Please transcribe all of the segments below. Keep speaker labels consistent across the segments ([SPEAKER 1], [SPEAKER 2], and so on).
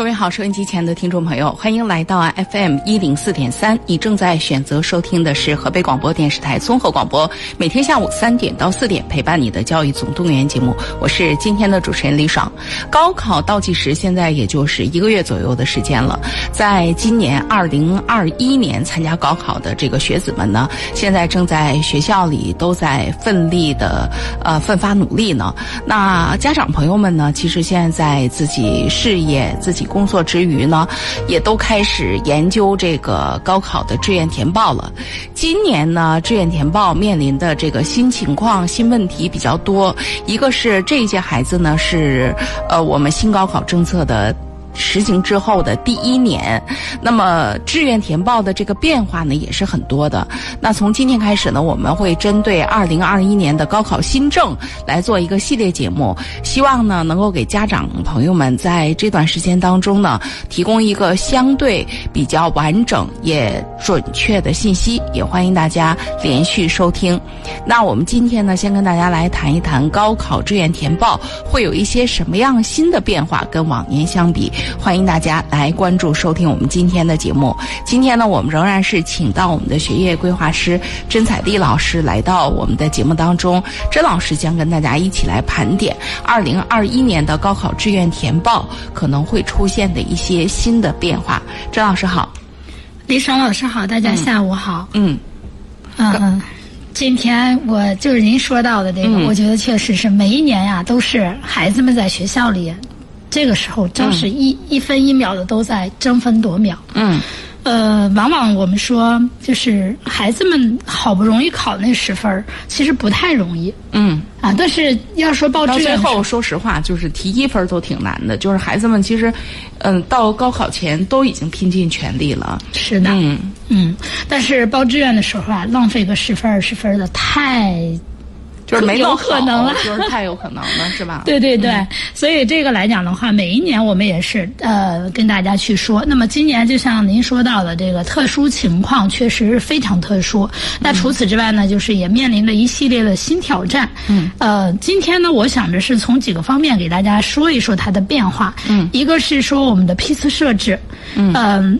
[SPEAKER 1] 各位好，收音机前的听众朋友，欢迎来到 FM 一零四点三。你正在选择收听的是河北广播电视台综合广播，每天下午三点到四点陪伴你的教育总动员节目。我是今天的主持人李爽。高考倒计时现在也就是一个月左右的时间了，在今年二零二一年参加高考的这个学子们呢，现在正在学校里都在奋力的呃奋发努力呢。那家长朋友们呢，其实现在在自己事业自己。工作之余呢，也都开始研究这个高考的志愿填报了。今年呢，志愿填报面临的这个新情况、新问题比较多。一个是这一届孩子呢，是呃我们新高考政策的。实行之后的第一年，那么志愿填报的这个变化呢也是很多的。那从今天开始呢，我们会针对二零二一年的高考新政来做一个系列节目，希望呢能够给家长朋友们在这段时间当中呢提供一个相对比较完整也准确的信息。也欢迎大家连续收听。那我们今天呢，先跟大家来谈一谈高考志愿填报会有一些什么样新的变化，跟往年相比。欢迎大家来关注收听我们今天的节目。今天呢，我们仍然是请到我们的学业规划师甄彩丽老师来到我们的节目当中。甄老师将跟大家一起来盘点二零二一年的高考志愿填报可能会出现的一些新的变化。甄老师好，
[SPEAKER 2] 李爽老师好，大家下午好。
[SPEAKER 1] 嗯
[SPEAKER 2] 嗯，嗯今天我就是您说到的这个，我觉得确实是每一年呀，都是孩子们在学校里。这个时候真是一一分一秒的都在争分夺秒。
[SPEAKER 1] 嗯，
[SPEAKER 2] 呃，往往我们说，就是孩子们好不容易考那十分其实不太容易。
[SPEAKER 1] 嗯，
[SPEAKER 2] 啊，但是要说报志
[SPEAKER 1] 愿，到最后说实话，就是提一分都挺难的。就是孩子们其实，嗯，到高考前都已经拼尽全力了。
[SPEAKER 2] 是的。
[SPEAKER 1] 嗯
[SPEAKER 2] 嗯，但是报志愿的时候啊，浪费个十分二十分的太。
[SPEAKER 1] 就是没
[SPEAKER 2] 有可能了，
[SPEAKER 1] 就是太有可能了，是吧？
[SPEAKER 2] 对对对，所以这个来讲的话，每一年我们也是呃跟大家去说。那么今年就像您说到的这个特殊情况，确实是非常特殊。那除此之外呢，就是也面临着一系列的新挑战。
[SPEAKER 1] 嗯。
[SPEAKER 2] 呃，今天呢，我想着是从几个方面给大家说一说它的变化。
[SPEAKER 1] 嗯。
[SPEAKER 2] 一个是说我们的批次设置。
[SPEAKER 1] 嗯。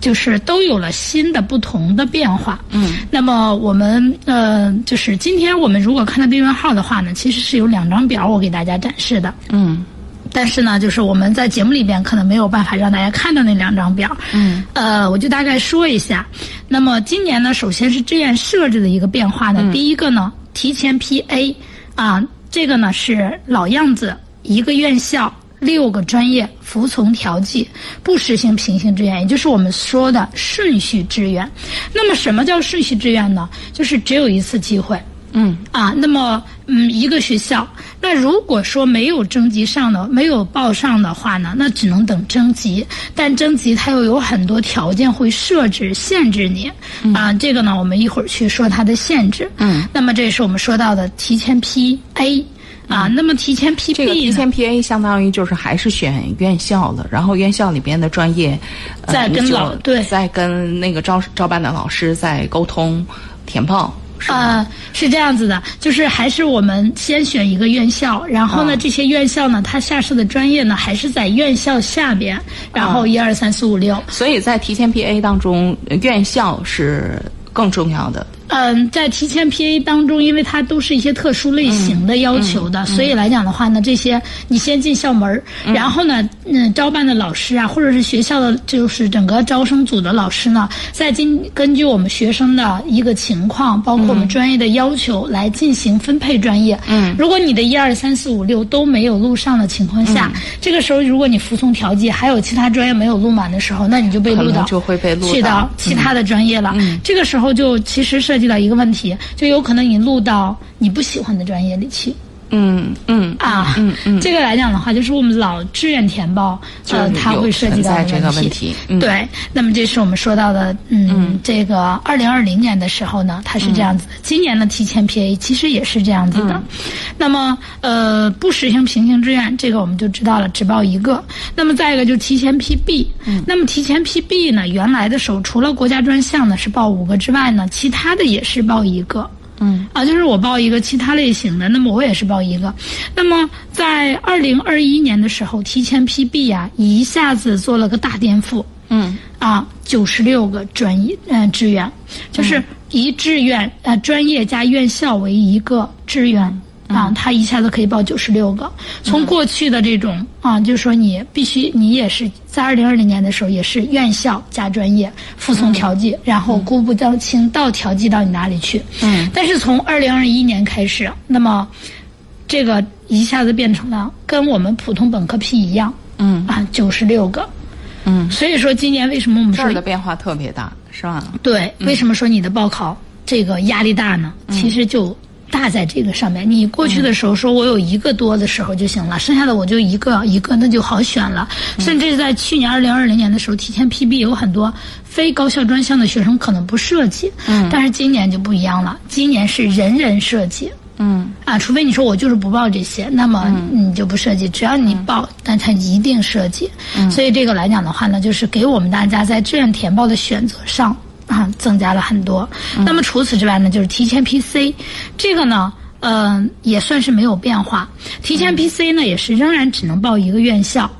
[SPEAKER 2] 就是都有了新的不同的变化。
[SPEAKER 1] 嗯，
[SPEAKER 2] 那么我们呃，就是今天我们如果看到订阅号的话呢，其实是有两张表我给大家展示的。
[SPEAKER 1] 嗯，
[SPEAKER 2] 但是呢，就是我们在节目里边可能没有办法让大家看到那两张表。
[SPEAKER 1] 嗯，
[SPEAKER 2] 呃，我就大概说一下。那么今年呢，首先是志愿设置的一个变化呢，第一个呢，提前批 A，啊，这个呢是老样子，一个院校。六个专业服从调剂，不实行平行志愿，也就是我们说的顺序志愿。那么，什么叫顺序志愿呢？就是只有一次机会。
[SPEAKER 1] 嗯
[SPEAKER 2] 啊，那么嗯，一个学校，那如果说没有征集上的，没有报上的话呢，那只能等征集。但征集它又有很多条件会设置限制你。啊，这个呢，我们一会儿去说它的限制。
[SPEAKER 1] 嗯，
[SPEAKER 2] 那么这是我们说到的提前批 A。啊，那么提前批
[SPEAKER 1] 这个提前批 A 相当于就是还是选院校了，然后院校里边的专业
[SPEAKER 2] 再跟老对。
[SPEAKER 1] 再跟那个招招办的老师再沟通填报，是
[SPEAKER 2] 啊，是这样子的，就是还是我们先选一个院校，然后呢，这些院校呢，它下设的专业呢，还是在院校下边，然后一二三四五六，
[SPEAKER 1] 所以在提前批 A 当中，院校是更重要的。
[SPEAKER 2] 嗯，在提前批 A 当中，因为它都是一些特殊类型的要求的，所以来讲的话呢，这些你先进校门然后呢，嗯，招办的老师啊，或者是学校的，就是整个招生组的老师呢，再经根据我们学生的一个情况，包括我们专业的要求来进行分配专业。
[SPEAKER 1] 嗯，
[SPEAKER 2] 如果你的一二三四五六都没有录上的情况下，这个时候如果你服从调剂，还有其他专业没有录满的时候，那你就被录到
[SPEAKER 1] 就会被录
[SPEAKER 2] 去到其他的专业了。这个时候就其实。涉及到一个问题，就有可能你录到你不喜欢的专业里去。
[SPEAKER 1] 嗯嗯
[SPEAKER 2] 啊，
[SPEAKER 1] 嗯嗯，
[SPEAKER 2] 这个来讲的话，就是我们老志愿填报，呃，它会涉及到
[SPEAKER 1] 这个问题。嗯、
[SPEAKER 2] 对，那么这是我们说到的，嗯，这个二零二零年的时候呢，它是这样子的。今年的提前 PA 其实也是这样子的。
[SPEAKER 1] 嗯、
[SPEAKER 2] 那么，呃，不实行平行志愿，这个我们就知道了，只报一个。那么再一个就提前 PB，
[SPEAKER 1] 嗯，
[SPEAKER 2] 那么提前 PB 呢，原来的时候除了国家专项呢是报五个之外呢，其他的也是报一个。
[SPEAKER 1] 嗯
[SPEAKER 2] 啊，就是我报一个其他类型的，那么我也是报一个。那么在二零二一年的时候，提前批 B 啊，一下子做了个大颠覆。
[SPEAKER 1] 嗯
[SPEAKER 2] 啊，九十六个专业嗯志愿，就是一志愿呃专业加院校为一个志愿。啊，他一下子可以报九十六个。从过去的这种啊，就是说你必须你也是在二零二零年的时候也是院校加专业服从调剂，然后估不到清到调剂到你哪里去。
[SPEAKER 1] 嗯。
[SPEAKER 2] 但是从二零二一年开始，那么这个一下子变成了跟我们普通本科批一样。
[SPEAKER 1] 嗯。
[SPEAKER 2] 啊，九十六个。
[SPEAKER 1] 嗯。
[SPEAKER 2] 所以说今年为什么我们说
[SPEAKER 1] 的变化特别大，是吧？
[SPEAKER 2] 对，为什么说你的报考这个压力大呢？其实就。大在这个上面，你过去的时候说我有一个多的时候就行了，剩下的我就一个一个，那就好选了。甚至在去年二零二零年的时候，提前 PB 有很多非高校专项的学生可能不设计，
[SPEAKER 1] 嗯，
[SPEAKER 2] 但是今年就不一样了，今年是人人设计，
[SPEAKER 1] 嗯，
[SPEAKER 2] 啊，除非你说我就是不报这些，那么你就不涉及，只要你报，但它一定涉及。所以这个来讲的话呢，就是给我们大家在志愿填报的选择上。啊，增加了很多。那么除此之外呢，就是提前 PC，这个呢，呃，也算是没有变化。提前 PC 呢，也是仍然只能报一个院校。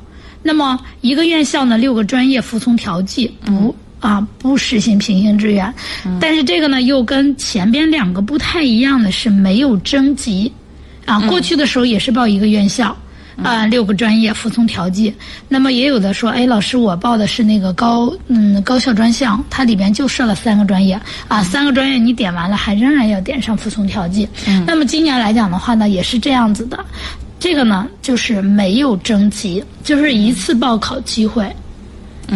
[SPEAKER 2] 那么一个院校呢，六个专业服从调剂，不啊不实行平行志愿。但是这个呢，又跟前边两个不太一样的是没有征集。啊，过去的时候也是报一个院校。啊，六个专业服从调剂，那么也有的说，哎，老师，我报的是那个高嗯高校专项，它里边就设了三个专业啊，三个专业你点完了，还仍然要点上服从调剂。
[SPEAKER 1] 嗯，
[SPEAKER 2] 那么今年来讲的话呢，也是这样子的，这个呢就是没有征集，就是一次报考机会。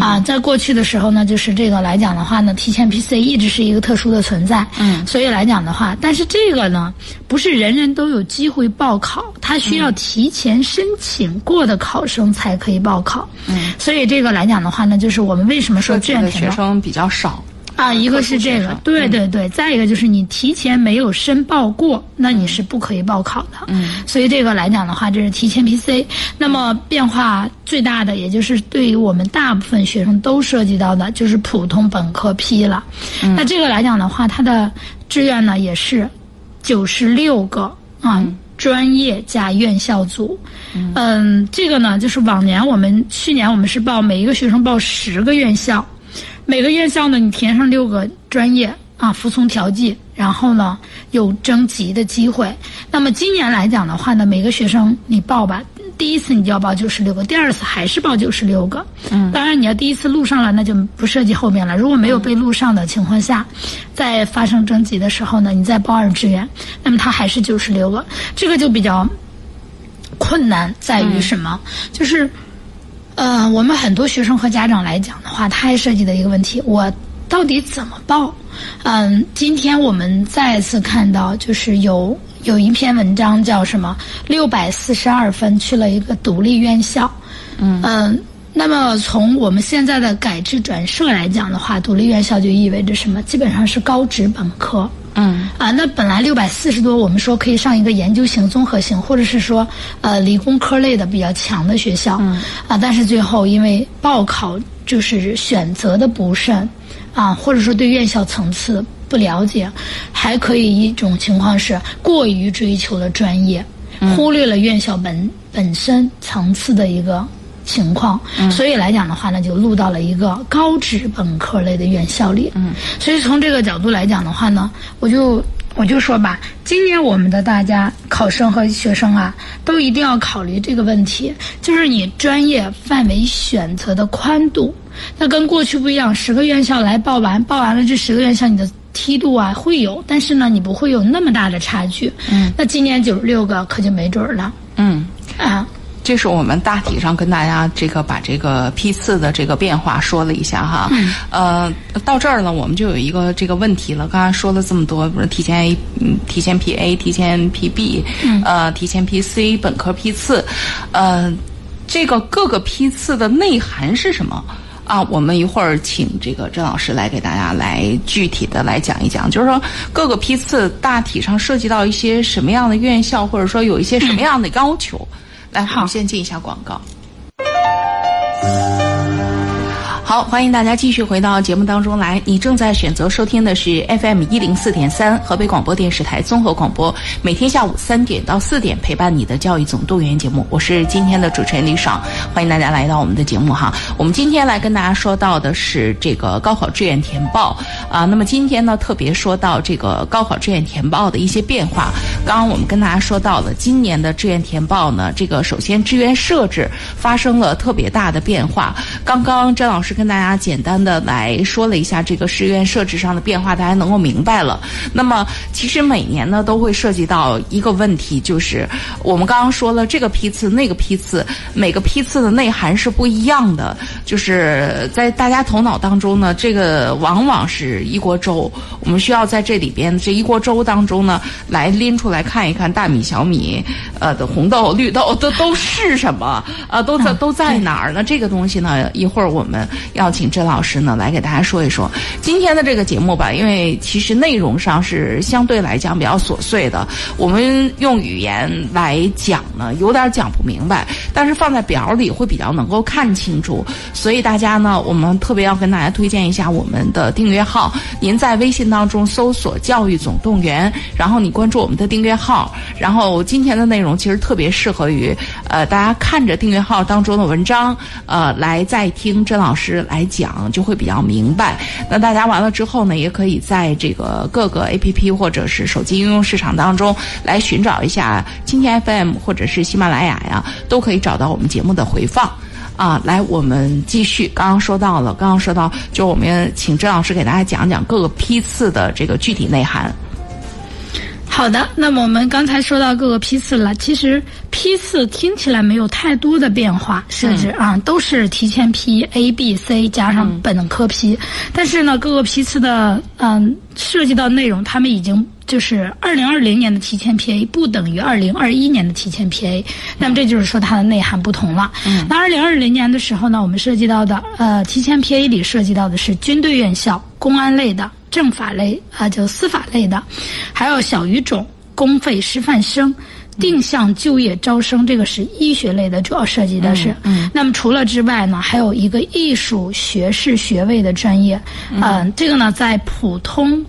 [SPEAKER 2] 啊，在过去的时候呢，就是这个来讲的话呢，提前 PC 一直是一个特殊的存在。
[SPEAKER 1] 嗯，
[SPEAKER 2] 所以来讲的话，但是这个呢，不是人人都有机会报考，他需要提前申请过的考生才可以报考。
[SPEAKER 1] 嗯，
[SPEAKER 2] 所以这个来讲的话呢，就是我们为什么说志愿填
[SPEAKER 1] 报学生比较少。
[SPEAKER 2] 啊，一个是这个，对对对，再一个就是你提前没有申报过，那你是不可以报考的。
[SPEAKER 1] 嗯，
[SPEAKER 2] 所以这个来讲的话，这是提前 PC。那么变化最大的，也就是对于我们大部分学生都涉及到的，就是普通本科批了。
[SPEAKER 1] 嗯，
[SPEAKER 2] 那这个来讲的话，它的志愿呢也是九十六个啊，专业加院校组。嗯，这个呢就是往年我们去年我们是报每一个学生报十个院校。每个院校呢，你填上六个专业啊，服从调剂，然后呢有征集的机会。那么今年来讲的话呢，每个学生你报吧，第一次你就要报九十六个，第二次还是报九十六个。
[SPEAKER 1] 嗯，
[SPEAKER 2] 当然你要第一次录上了，那就不涉及后面了。如果没有被录上的情况下，在发生征集的时候呢，你再报二志愿，那么它还是九十六个。这个就比较困难在于什么？就是。呃，我们很多学生和家长来讲的话，他还涉及的一个问题，我到底怎么报？嗯，今天我们再次看到，就是有有一篇文章叫什么？六百四十二分去了一个独立院校。
[SPEAKER 1] 嗯
[SPEAKER 2] 嗯，那么从我们现在的改制转设来讲的话，独立院校就意味着什么？基本上是高职本科。
[SPEAKER 1] 嗯
[SPEAKER 2] 啊，那本来六百四十多，我们说可以上一个研究型、综合型，或者是说呃理工科类的比较强的学校。
[SPEAKER 1] 嗯
[SPEAKER 2] 啊，但是最后因为报考就是选择的不慎，啊，或者说对院校层次不了解，还可以一种情况是过于追求了专业，忽略了院校本本身层次的一个。情况，所以来讲的话呢，就录到了一个高职本科类的院校里。
[SPEAKER 1] 嗯，
[SPEAKER 2] 所以从这个角度来讲的话呢，我就我就说吧，今年我们的大家考生和学生啊，都一定要考虑这个问题，就是你专业范围选择的宽度。那跟过去不一样，十个院校来报完，报完了这十个院校，你的梯度啊会有，但是呢，你不会有那么大的差距。
[SPEAKER 1] 嗯，
[SPEAKER 2] 那今年九十六个可就没准儿了。
[SPEAKER 1] 嗯
[SPEAKER 2] 啊。
[SPEAKER 1] 这是我们大体上跟大家这个把这个批次的这个变化说了一下哈。嗯。呃，到这儿呢，我们就有一个这个问题了。刚才说了这么多，不是提前 A，嗯，提前批 A，提前批 B，嗯，呃，提前批 C，本科批次，呃，这个各个批次的内涵是什么？啊，我们一会儿请这个郑老师来给大家来具体的来讲一讲，就是说各个批次大体上涉及到一些什么样的院校，或者说有一些什么样的要求。来，我们先进一下广告。好，欢迎大家继续回到节目当中来。你正在选择收听的是 FM 一零四点三河北广播电视台综合广播，每天下午三点到四点陪伴你的教育总动员节目。我是今天的主持人李爽，欢迎大家来到我们的节目哈。我们今天来跟大家说到的是这个高考志愿填报啊。那么今天呢，特别说到这个高考志愿填报的一些变化。刚刚我们跟大家说到了今年的志愿填报呢，这个首先志愿设置发生了特别大的变化。刚刚张老师跟跟大家简单的来说了一下这个志愿设置上的变化，大家能够明白了。那么，其实每年呢都会涉及到一个问题，就是我们刚刚说了这个批次、那个批次，每个批次的内涵是不一样的。就是在大家头脑当中呢，这个往往是一锅粥。我们需要在这里边这一锅粥当中呢，来拎出来看一看大米、小米，呃的红豆、绿豆都都是什么？啊，都在都在哪儿呢？这个东西呢，一会儿我们。要请甄老师呢来给大家说一说今天的这个节目吧，因为其实内容上是相对来讲比较琐碎的，我们用语言来讲呢有点讲不明白，但是放在表里会比较能够看清楚，所以大家呢，我们特别要跟大家推荐一下我们的订阅号，您在微信当中搜索“教育总动员”，然后你关注我们的订阅号，然后今天的内容其实特别适合于呃大家看着订阅号当中的文章，呃来再听甄老师。来讲就会比较明白。那大家完了之后呢，也可以在这个各个 A P P 或者是手机应用市场当中来寻找一下今天 F M 或者是喜马拉雅呀，都可以找到我们节目的回放。啊，来，我们继续。刚刚说到了，刚刚说到，就我们请郑老师给大家讲讲各个批次的这个具体内涵。
[SPEAKER 2] 好的，那么我们刚才说到各个批次了，其实批次听起来没有太多的变化设置啊，都是提前批 A、B、C 加上本科批，但是呢，各个批次的嗯涉及到内容，他们已经就是二零二零年的提前批 A 不等于二零二一年的提前批 A，那么这就是说它的内涵不同了。那二零二零年的时候呢，我们涉及到的呃提前批 A 里涉及到的是军队院校、公安类的。政法类啊，就司法类的，还有小语种、公费师范生、定向就业招生，这个是医学类的，主要涉及的是。嗯。那么除了之外呢，还有一个艺术学士学位的专业，嗯，这个呢在普通。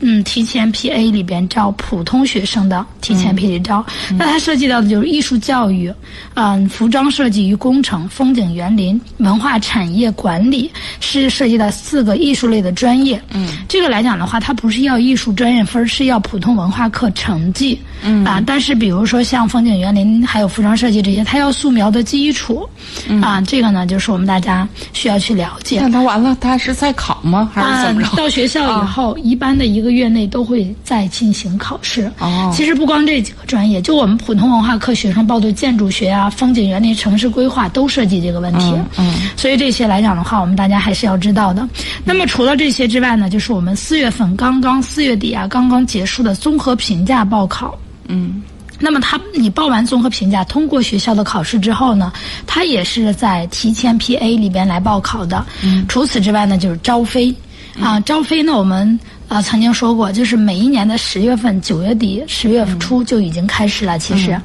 [SPEAKER 2] 嗯，提前批 A 里边招普通学生的提前批里招，那它涉及到的就是艺术教育，嗯，服装设计与工程、风景园林、文化产业管理，是涉及到四个艺术类的专业。嗯，这个来讲的话，它不是要艺术专业分，是要普通文化课成绩。嗯啊，但是比如说像风景园林还有服装设计这些，它要素描的基础。嗯啊，这个呢就是我们大家需要去了解。
[SPEAKER 1] 那他完了，他是在考吗？还是怎么着？
[SPEAKER 2] 到学校以后，一般的一个。月内都会再进行考试。哦，其实不光这几个专业，就我们普通文化课学生报的建筑学啊、风景园林、城市规划都涉及这个问题。嗯，所以这些来讲的话，我们大家还是要知道的。那么除了这些之外呢，就是我们四月份刚刚四月底啊刚刚结束的综合评价报考。嗯，那么他你报完综合评价，通过学校的考试之后呢，他也是在提前批 A 里边来报考的。嗯，除此之外呢，就是招飞。啊，招飞呢，我们。啊，曾经说过，就是每一年的十月份、九月底、十月初就已经开始了。其实，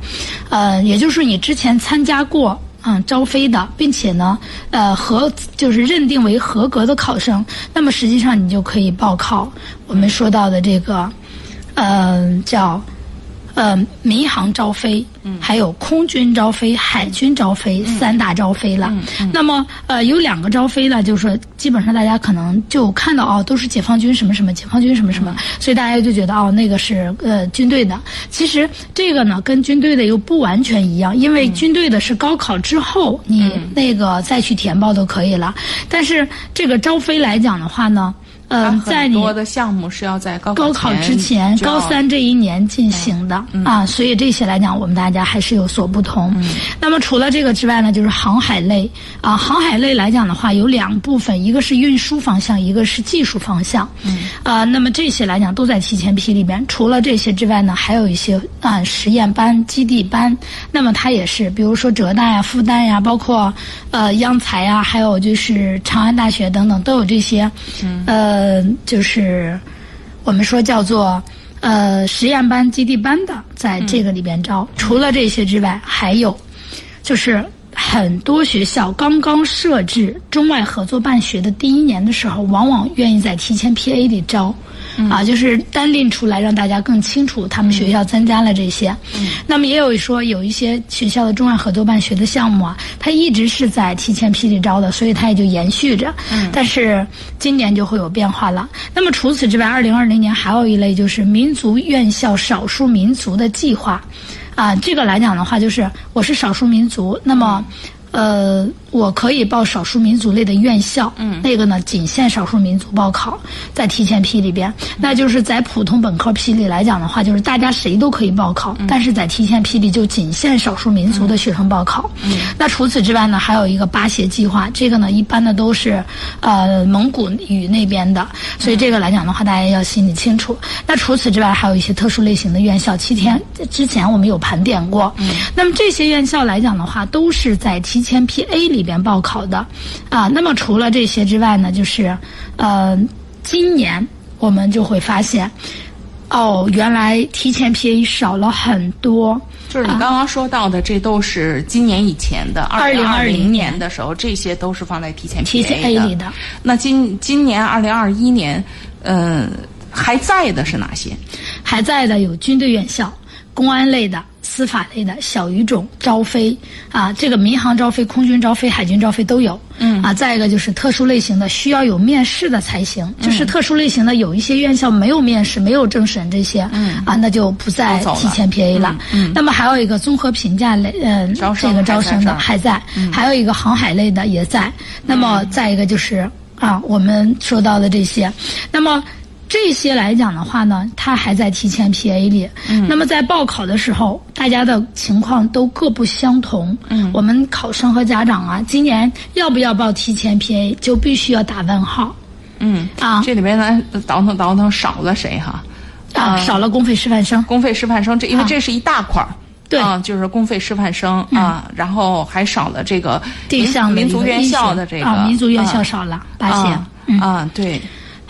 [SPEAKER 2] 呃，也就是你之前参加过嗯招飞的，并且呢，呃，合就是认定为合格的考生，那么实际上你就可以报考我们说到的这个，嗯，叫。呃，民航招飞，还有空军招飞、海军招飞三大招飞了。那么，呃，有两个招飞呢，就是说，基本上大家可能就看到哦，都是解放军什么什么，解放军什么什么，所以大家就觉得哦，那个是呃军队的。其实这个呢，跟军队的又不完全一样，因为军队的是高考之后你那个再去填报都可以了。但是这个招飞来讲的话呢。嗯，在你
[SPEAKER 1] 多的项目是要在高
[SPEAKER 2] 高考之前，高三这一年进行的啊，所以这些来讲，我们大家还是有所不同。那么除了这个之外呢，就是航海类啊，航海类来讲的话，有两部分，一个是运输方向，一个是技术方向。嗯啊，那么这些来讲都在提前批里边。除了这些之外呢，还有一些啊实验班、基地班。那么它也是，比如说浙大呀、复旦呀，包括呃央财呀，还有就是长安大学等等，都有这些。嗯呃。呃，就是我们说叫做呃实验班、基地班的，在这个里边招。除了这些之外，还有就是很多学校刚刚设置中外合作办学的第一年的时候，往往愿意在提前 PA 里招。啊，就是单拎出来让大家更清楚，他们学校增加了这些。那么也有说有一些学校的中外合作办学的项目啊，它一直是在提前批里招的，所以它也就延续着。但是今年就会有变化了。那么除此之外，二零二零年还有一类就是民族院校少数民族的计划，啊，这个来讲的话，就是我是少数民族，那么。呃，我可以报少数民族类的院校，嗯，那个呢仅限少数民族报考，在提前批里边，那就是在普通本科批里来讲的话，就是大家谁都可以报考，但是在提前批里就仅限少数民族的学生报考。嗯，那除此之外呢，还有一个八协计划，这个呢一般的都是呃蒙古语那边的，所以这个来讲的话，大家要心里清楚。那除此之外，还有一些特殊类型的院校，七天之前我们有盘点过。嗯，那么这些院校来讲的话，都是在提。提前批 A 里边报考的，啊，那么除了这些之外呢，就是，呃，今年我们就会发现，哦，原来提前批 A 少了很多。
[SPEAKER 1] 就是你刚刚说到的，这都是今年以前的，二零二零年的时候，这些都是放在提前批
[SPEAKER 2] A 里的。
[SPEAKER 1] 那今今年二零二一年，嗯，还在的是哪些？
[SPEAKER 2] 还在的有军队院校、公安类的。司法类的小语种招飞啊，这个民航招飞、空军招飞、海军招飞都有。嗯啊，再一个就是特殊类型的，需要有面试的才行。就是特殊类型的，有一些院校没有面试、没有政审这些，嗯啊，那就不再提前 PA 了。嗯，那么还有一个综合评价类，嗯，这个招生的还在，还有一个航海类的也在。那么再一个就是啊，我们说到的这些，那么。这些来讲的话呢，它还在提前 PA 里。嗯。那么在报考的时候，大家的情况都各不相同。嗯。我们考生和家长啊，今年要不要报提前 PA，就必须要打问号。
[SPEAKER 1] 嗯。
[SPEAKER 2] 啊。
[SPEAKER 1] 这里边呢，倒腾倒腾少了谁哈？
[SPEAKER 2] 啊，少了公费师范生。
[SPEAKER 1] 公费师范生，这因为这是一大块儿。
[SPEAKER 2] 对。
[SPEAKER 1] 啊，就是公费师范生啊，然后还少了这个民民族院校的这个。
[SPEAKER 2] 啊，民族院校少了八
[SPEAKER 1] 千。
[SPEAKER 2] 嗯。
[SPEAKER 1] 啊，对。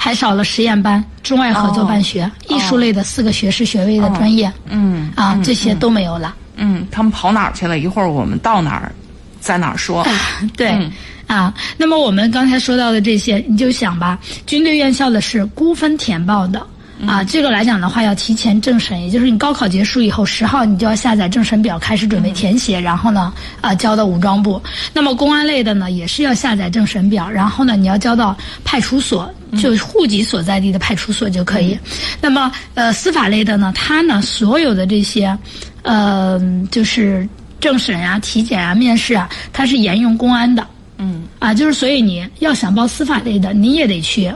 [SPEAKER 2] 还少了实验班、中外合作办学、艺术类的四个学士学位的专业，
[SPEAKER 1] 嗯
[SPEAKER 2] 啊，这些都没有了。
[SPEAKER 1] 嗯，他们跑哪儿去了？一会儿我们到哪儿，在哪儿说？
[SPEAKER 2] 对，啊，那么我们刚才说到的这些，你就想吧，军队院校的是估分填报的。啊，这个来讲的话，要提前政审，也就是你高考结束以后，十号你就要下载政审表，开始准备填写，然后呢，啊，交到武装部。那么公安类的呢，也是要下载政审表，然后呢，你要交到派出所，就户籍所在地的派出所就可以。那么，呃，司法类的呢，它呢，所有的这些，呃，就是政审啊、体检啊、面试啊，它是沿用公安的。
[SPEAKER 1] 嗯。
[SPEAKER 2] 啊，就是所以你要想报司法类的，你也得去。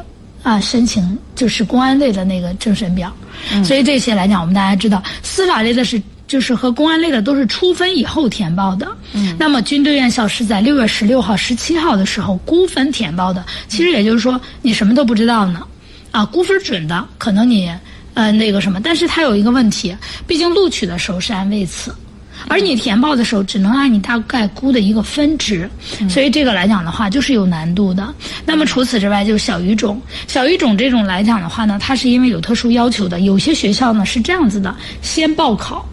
[SPEAKER 2] 啊，申请就是公安类的那个政审表，所以这些来讲，我们大家知道，司法类的是就是和公安类的都是初分以后填报的。嗯，那么军队院校是在六月十六号、十七号的时候估分填报的。其实也就是说，你什么都不知道呢。啊，估分准的，可能你呃那个什么，但是它有一个问题，毕竟录取的时候是按位次。而你填报的时候，只能按你大概估的一个分值，所以这个来讲的话，就是有难度的。那么除此之外，就是小语种，小语种这种来讲的话呢，它是因为有特殊要求的。有些学校呢是这样子的：先报考，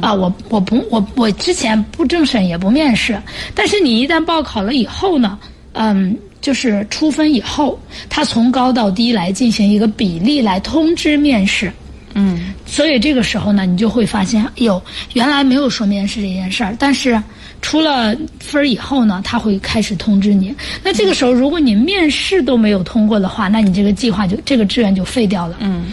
[SPEAKER 2] 啊，我我不我我之前不政审也不面试，但是你一旦报考了以后呢，嗯，就是出分以后，他从高到低来进行一个比例来通知面试。
[SPEAKER 1] 嗯，
[SPEAKER 2] 所以这个时候呢，你就会发现，哟，原来没有说面试这件事儿，但是出了分儿以后呢，他会开始通知你。那这个时候，如果你面试都没有通过的话，那你这个计划就这个志愿就废掉了。
[SPEAKER 1] 嗯，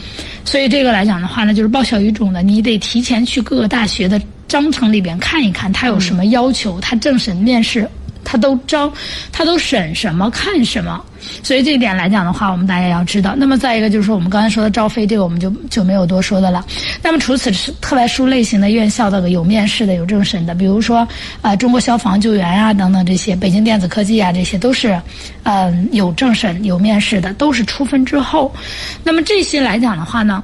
[SPEAKER 2] 所以这个来讲的话呢，就是报小语种的，你得提前去各个大学的章程里边看一看，他有什么要求，他政审面试。他都招，他都审什么看什么。所以这一点来讲的话，我们大家要知道。那么再一个就是说，我们刚才说的招飞，这个我们就就没有多说的了。那么除此是特外殊类型的院校的有面试的、有政审的，比如说啊，中国消防救援啊等等这些，北京电子科技啊这些都是，嗯，有政审、有面试的，都是出分之后。那么这些来讲的话呢？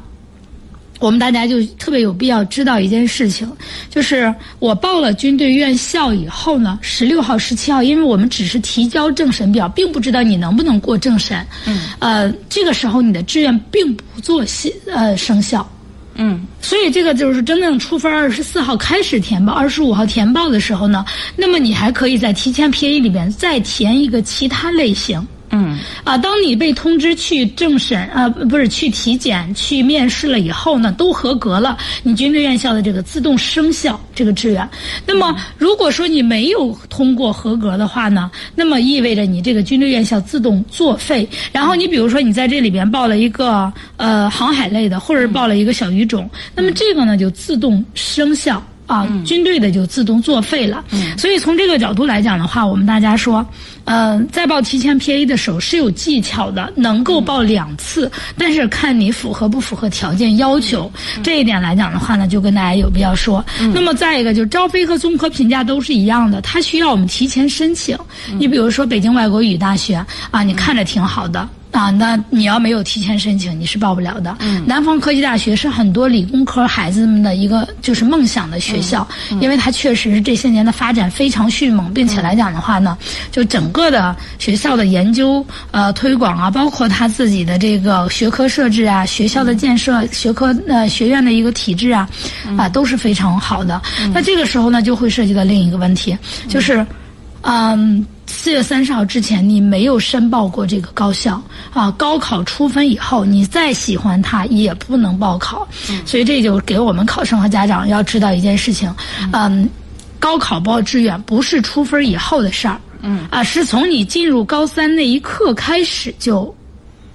[SPEAKER 2] 我们大家就特别有必要知道一件事情，就是我报了军队院校以后呢，十六号、十七号，因为我们只是提交政审表，并不知道你能不能过政审。
[SPEAKER 1] 嗯。
[SPEAKER 2] 呃，这个时候你的志愿并不做现呃生效。
[SPEAKER 1] 嗯。
[SPEAKER 2] 所以这个就是真正出分二十四号开始填报，二十五号填报的时候呢，那么你还可以在提前批 a 里边再填一个其他类型。
[SPEAKER 1] 嗯
[SPEAKER 2] 啊，当你被通知去政审啊，不是去体检、去面试了以后呢，都合格了，你军队院校的这个自动生效这个志愿。那么如果说你没有通过合格的话呢，那么意味着你这个军队院校自动作废。然后你比如说你在这里边报了一个呃航海类的，或者报了一个小语种，那么这个呢就自动生效啊，军队的就自动作废了。所以从这个角度来讲的话，我们大家说。呃，在报提前 PA 的时候是有技巧的，能够报两次，但是看你符合不符合条件要求。这一点来讲的话呢，就跟大家有必要说。那么再一个，就是招飞和综合评价都是一样的，它需要我们提前申请。你比如说北京外国语大学啊，你看着挺好的。啊，那你要没有提前申请，你是报不了的。
[SPEAKER 1] 嗯，
[SPEAKER 2] 南方科技大学是很多理工科孩子们的一个就是梦想的学校，因为它确实是这些年的发展非常迅猛，并且来讲的话呢，就整个的学校的研究呃推广啊，包括他自己的这个学科设置啊，学校的建设、学科呃学院的一个体制啊，啊都是非常好的。那这个时候呢，就会涉及到另一个问题，就是嗯。四月三十号之前，你没有申报过这个高校啊。高考出分以后，你再喜欢它也不能报考。所以这就给我们考生和家长要知道一件事情：嗯，高考报志愿不是出分以后的事儿，
[SPEAKER 1] 嗯
[SPEAKER 2] 啊，是从你进入高三那一刻开始就。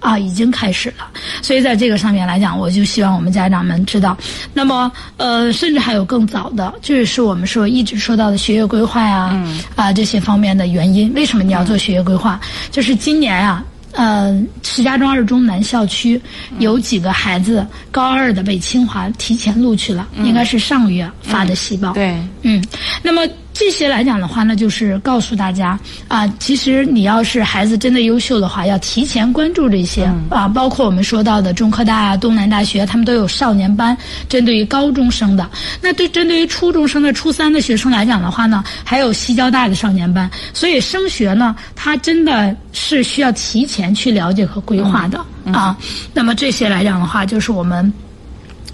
[SPEAKER 2] 啊，已经开始了，所以在这个上面来讲，我就希望我们家长们知道。那么，呃，甚至还有更早的，这也是我们说一直说到的学业规划呀，啊这些方面的原因。为什么你要做学业规划？就是今年啊，呃，石家庄二中南校区有几个孩子高二的被清华提前录取了，应该是上个月发的细报。
[SPEAKER 1] 对，
[SPEAKER 2] 嗯，那么。这些来讲的话呢，就是告诉大家啊，其实你要是孩子真的优秀的话，要提前关注这些啊，包括我们说到的中科大啊、东南大学，他们都有少年班，针对于高中生的。那对针对于初中生的初三的学生来讲的话呢，还有西交大的少年班。所以升学呢，它真的是需要提前去了解和规划的啊。那么这些来讲的话，就是我们。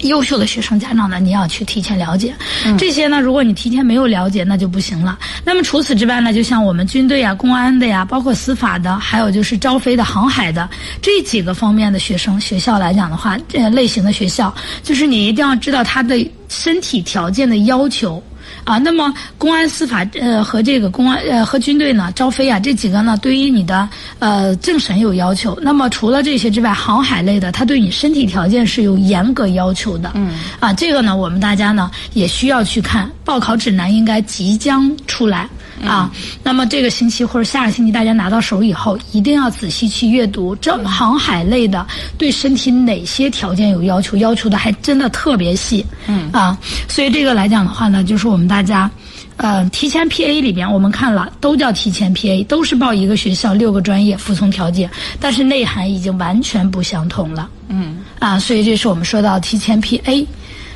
[SPEAKER 2] 优秀的学生家长呢，你要去提前了解这些呢。如果你提前没有了解，那就不行了。那么除此之外呢，就像我们军队啊、公安的呀，包括司法的，还有就是招飞的、航海的这几个方面的学生学校来讲的话，这类型的学校，就是你一定要知道他的身体条件的要求。啊，那么公安、司法呃和这个公安呃和军队呢招飞啊，这几个呢对于你的呃政审有要求。那么除了这些之外，航海类的，他对你身体条件是有严格要求的。
[SPEAKER 1] 嗯，
[SPEAKER 2] 啊，这个呢我们大家呢也需要去看报考指南，应该即将出来。啊，那么这个星期或者下个星期大家拿到手以后，一定要仔细去阅读这航海类的对身体哪些条件有要求，要求的还真的特别细。
[SPEAKER 1] 嗯
[SPEAKER 2] 啊，所以这个来讲的话呢，就是我们大家，呃，提前 PA 里边我们看了都叫提前 PA，都是报一个学校六个专业服从条件，但是内涵已经完全不相同了。
[SPEAKER 1] 嗯
[SPEAKER 2] 啊，所以这是我们说到提前 PA。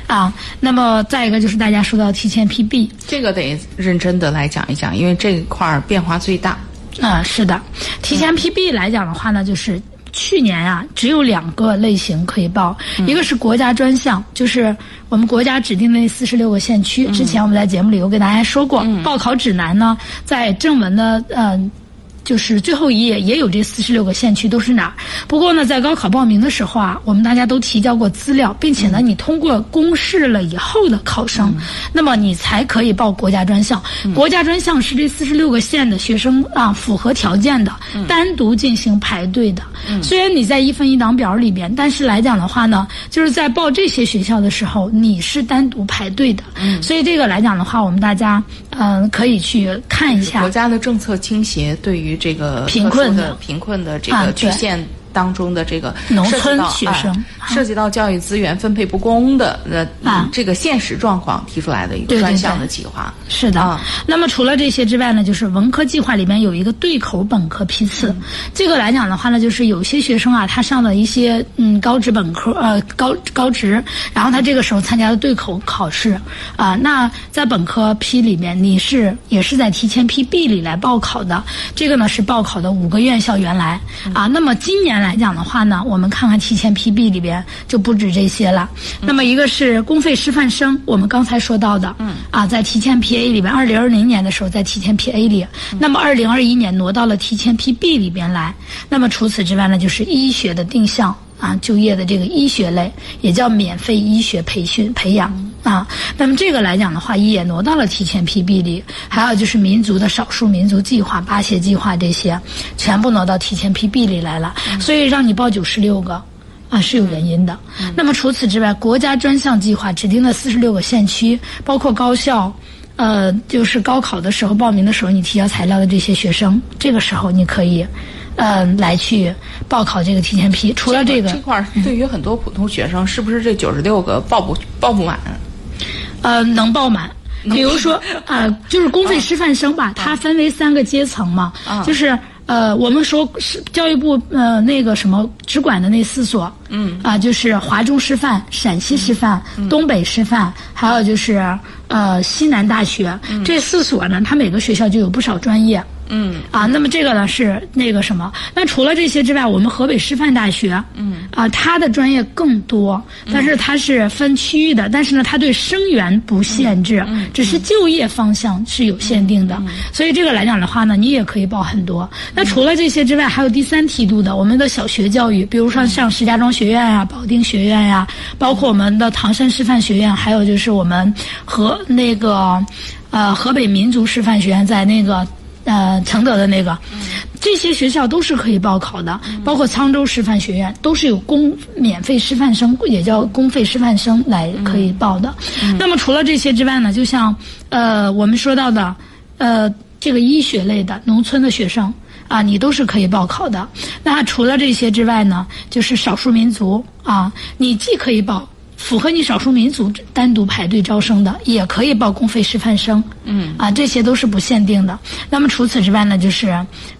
[SPEAKER 2] 啊，那么再一个就是大家说到提前 PB，
[SPEAKER 1] 这个得认真的来讲一讲，因为这块儿变化最大。
[SPEAKER 2] 啊，是的，提前 PB 来讲的话呢，就是去年啊，只有两个类型可以报，一个是国家专项，就是我们国家指定的那四十六个县区。之前我们在节目里有给大家说过，报考指南呢，在正文的呃。就是最后一页也有这四十六个县区都是哪儿。不过呢，在高考报名的时候啊，我们大家都提交过资料，并且呢，你通过公示了以后的考生，那么你才可以报国家专项。国家专项是这四十六个县的学生啊符合条件的，单独进行排队的。虽然你在一分一档表里边，但是来讲的话呢，就是在报这些学校的时候，你是单独排队的。所以这个来讲的话，我们大家嗯、可以去看一下
[SPEAKER 1] 国。家的政策倾斜对于这个
[SPEAKER 2] 贫困的
[SPEAKER 1] 贫困的这个区县当中的这个
[SPEAKER 2] 农村
[SPEAKER 1] 涉及到
[SPEAKER 2] 学生
[SPEAKER 1] 哎涉及到教育资源分配不公的呃
[SPEAKER 2] 啊
[SPEAKER 1] 这个现实状况提出来的一个专项的计划。
[SPEAKER 2] 是的，
[SPEAKER 1] 啊
[SPEAKER 2] 那么除了这些之外呢，就是文科计划里面有一个对口本科批次，这个来讲的话呢，就是有些学生啊，他上了一些嗯高职本科呃高高职，然后他这个时候参加了对口考试啊、那在本科批里面你是也是在提前批 B 里来报考的，这个呢是报考的五个院校原来啊，那么今年来讲的话呢，我们看看提前批 B 里边就不止这些了，那么一个是公费师范生，我们刚才说到的，嗯。啊，在提前批 A 里边，二零二零年的时候在提前批 A 里，那么二零二一年挪到了提前批 B 里边来。那么除此之外呢，就是医学的定向啊，就业的这个医学类，也叫免费医学培训培养啊。那么这个来讲的话，也挪到了提前批 B 里。还有就是民族的少数民族计划、八协计划这些，全部挪到提前批 B 里来了。所以让你报九十六个。啊，是有原因的。那么除此之外，国家专项计划指定的四十六个县区，包括高校，呃，就是高考的时候报名的时候，你提交材料的这些学生，这个时候你可以，呃，来去报考这个提前批。除了这个
[SPEAKER 1] 这，块儿对于很多普通学生，是不是这九十六个报不报不满？
[SPEAKER 2] 呃，能报满。比如说，呃，就是公费师范生吧，它分为三个阶层嘛，就是呃，我们说是教育部呃那个什么直管的那四所，嗯，啊、就是华中师范、陕西师范、东北师范，还有就是呃西南大学、这四所呢，它每个学校就有不少专业。嗯啊，那么这个呢是那个什么？那除了这些之外，我们河北师范大学，嗯啊，它的专业更多，但是它是分区域的，但是呢，它对生源不限制，嗯只是就业方向是有限定的。所以这个来讲的话呢，你也可以报很多。那除了这些之外，还有第三梯度的，我们的小学教育，比如说像石家庄学院呀、保定学院呀，包括我们的唐山师范学院，还有就是我们和那个呃河北民族师范学院在那个。呃，承德的那个，这些学校都是可以报考的，包括沧州师范学院都是有公免费师范生，也叫公费师范生来可以报的。那么除了这些之外呢，就像呃我们说到的，呃这个医学类的农村的学生啊，你都是可以报考的。那除了这些之外呢，就是少数民族啊，你既可以报。符合你少数民族单独排队招生的，也可以报公费师范生。嗯，啊，这些都是不限定的。那么除此之外呢，就是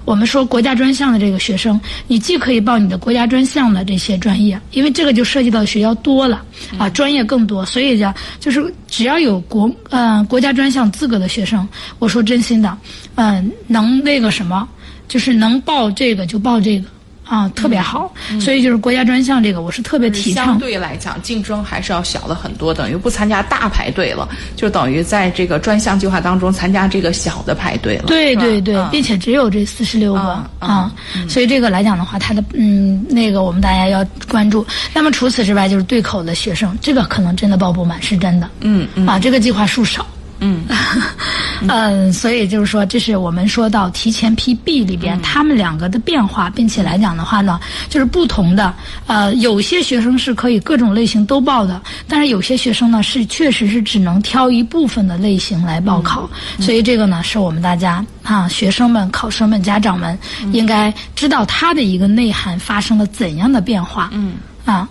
[SPEAKER 2] 我们说国家专项的这个学生，你既可以报你的国家专项的这些专业，因为这个就涉及到学校多了啊，专业更多，所以讲就是只要有国呃国家专项资格的学生，我说真心的，嗯、能那个什么，就是能报这个就报这个。啊，特别好，所以就是国家专项这个，我是特别提倡
[SPEAKER 1] 相。对来讲，竞争还是要小了很多，等于不参加大排队了，就等于在这个专项计划当中参加这个小的排队了。
[SPEAKER 2] 对对对，
[SPEAKER 1] 嗯
[SPEAKER 2] 并且只有这四十六个啊，所以这个来讲的话，它的嗯那个我们大家要关注。那么除此之外，就是对口的学生，这个可能真的报不满，是真的。
[SPEAKER 1] 嗯嗯
[SPEAKER 2] 啊，这个计划数少。
[SPEAKER 1] 嗯
[SPEAKER 2] 嗯，所以就是说，这是我们说到提前批 B 里
[SPEAKER 1] 嗯
[SPEAKER 2] 边，他们两个的变化，并且来讲的话呢，就是不同的。呃，有些学生是可以各种类型都报的，但是有些学生呢是确实是只能挑一部分的类型来报考。
[SPEAKER 1] 嗯
[SPEAKER 2] 所以这个呢，是我们大家啊，学生们、考生们、家长们
[SPEAKER 1] 嗯
[SPEAKER 2] 应该知道它的一个内涵发生了怎样的变化。嗯啊，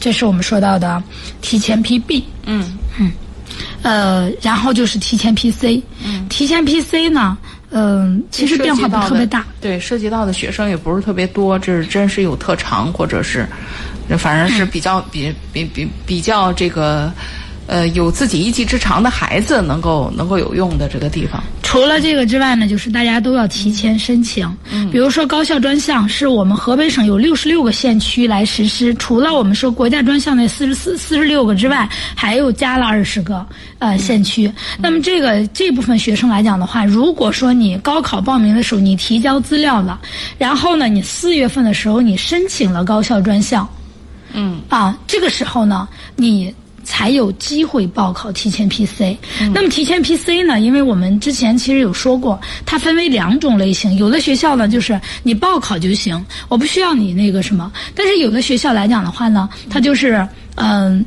[SPEAKER 2] 这是我们说到的提前批 B。
[SPEAKER 1] 嗯嗯
[SPEAKER 2] 呃，然后就是提前批 C，嗯，提前批 C 呢，嗯、其实变化不是特别大，
[SPEAKER 1] 对，涉及到的学生也不是特别多，这是真是有特长，或者是，反正是比较比比比比较这个。呃，有自己一技之长的孩子能够能够有用的这个地方，
[SPEAKER 2] 除了这个之外呢，就是大家都要提前申请。嗯，比如说高校专项是我们河北省有六十六个县区来实施，除了我们说国家专项那四十四四十六个之外，还有加了二十个呃县区。那么这个这部分学生来讲的话，如果说你高考报名的时候你提交资料了，然后呢你四月份的时候你申请了高校专项，
[SPEAKER 1] 嗯
[SPEAKER 2] 啊，这个时候呢你。才有机会报考提前 PC。那么提前 PC 呢？因为我们之前其实有说过，它分为两种类型。有的学校呢，就是你报考就行，我不需要你那个什么。但是有的学校来讲的话呢，它就是。嗯，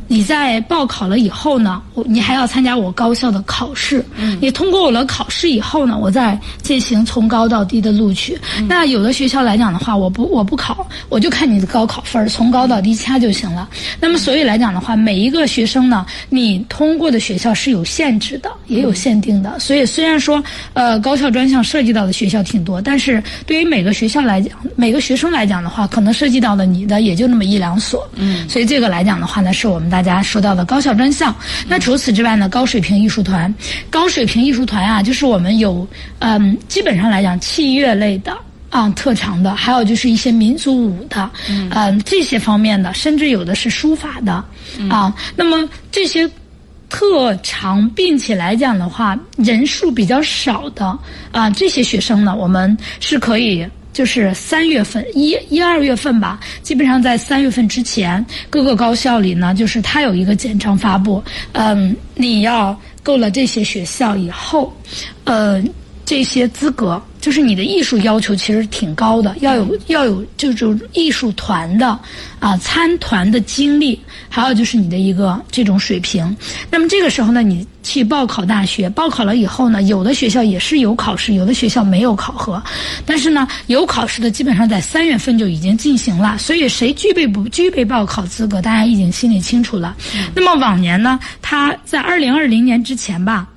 [SPEAKER 2] 你在报考了以后呢，我你还要参加我高校的考试。嗯，你通过我的考试以后呢，我再进行从高到低的录取。那有的学校来讲的话，我不我不考，我就看你的高考分儿，从高到低掐就行了。那么所以来讲的话，每一个学生呢，你通过的学校是有限制的，也有限定的。所以虽然说呃高校专项涉及到的学校挺多，但是对于每个学校来讲，每个学生来讲的话，可能涉及到的你的也就那么一两所。嗯，所以这个来讲的话。呢，是我们大家说到的高校专项。那除此之外呢，高水平艺术团，高水平艺术团啊，就是我们有嗯，基本上来讲，器乐类的啊，特长的，还有就是一些民族舞的，嗯，这些方面的，甚至有的是书法的啊。那么这些特长，并且来讲的话，人数比较少的啊，这些学生呢，我们是可以。就是三月份一一二月份吧，基本上在三月份之前，各个高校里呢，就是它有一个简章发布。嗯，你要够了这些学校以后，呃，这些资格。就是你的艺术要求其实挺高的，要有要有这种艺术团的啊参团的经历，还有就是你的一个这种水平。那么这个时候呢，你去报考大学，报考了以后呢，有的学校也是有考试，有的学校没有考核。但是呢，有考试的基本上在三月份就已经进行了。所以谁具备不具备报考资格，大家已经心里清楚了。那么往年呢，他在二零二零年之前吧。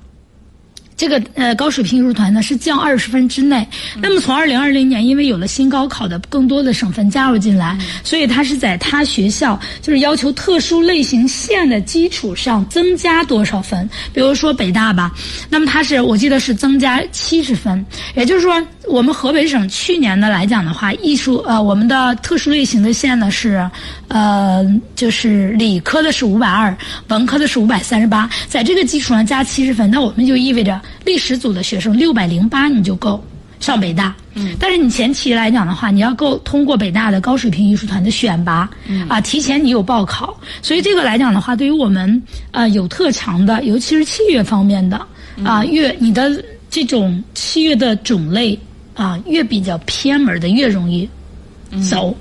[SPEAKER 2] 这个呃高水平艺术团呢是降二十分之内，那么从二零二零年，因为有了新高考的更多的省份加入进来，所以它是在他学校就是要求特殊类型线的基础上增加多少分？比如说北大吧，那么它是我记得是增加七十分，也就是说我们河北省去年的来讲的话，艺术呃我们的特殊类型的线呢是呃就是理科的是五百二，文科的是五百三十八，在这个基础上加七十分，那我们就意味着。历史组的学生六百零八你就够上北大，嗯，但是你前期来讲的话，你要够通过北大的高水平艺术团的选拔，嗯。啊，提前你有报考，所以这个来讲的话，对于我们呃有特长的，尤其是器乐方面的啊，乐你的这种器乐的种类啊，越比较偏门的越容易走。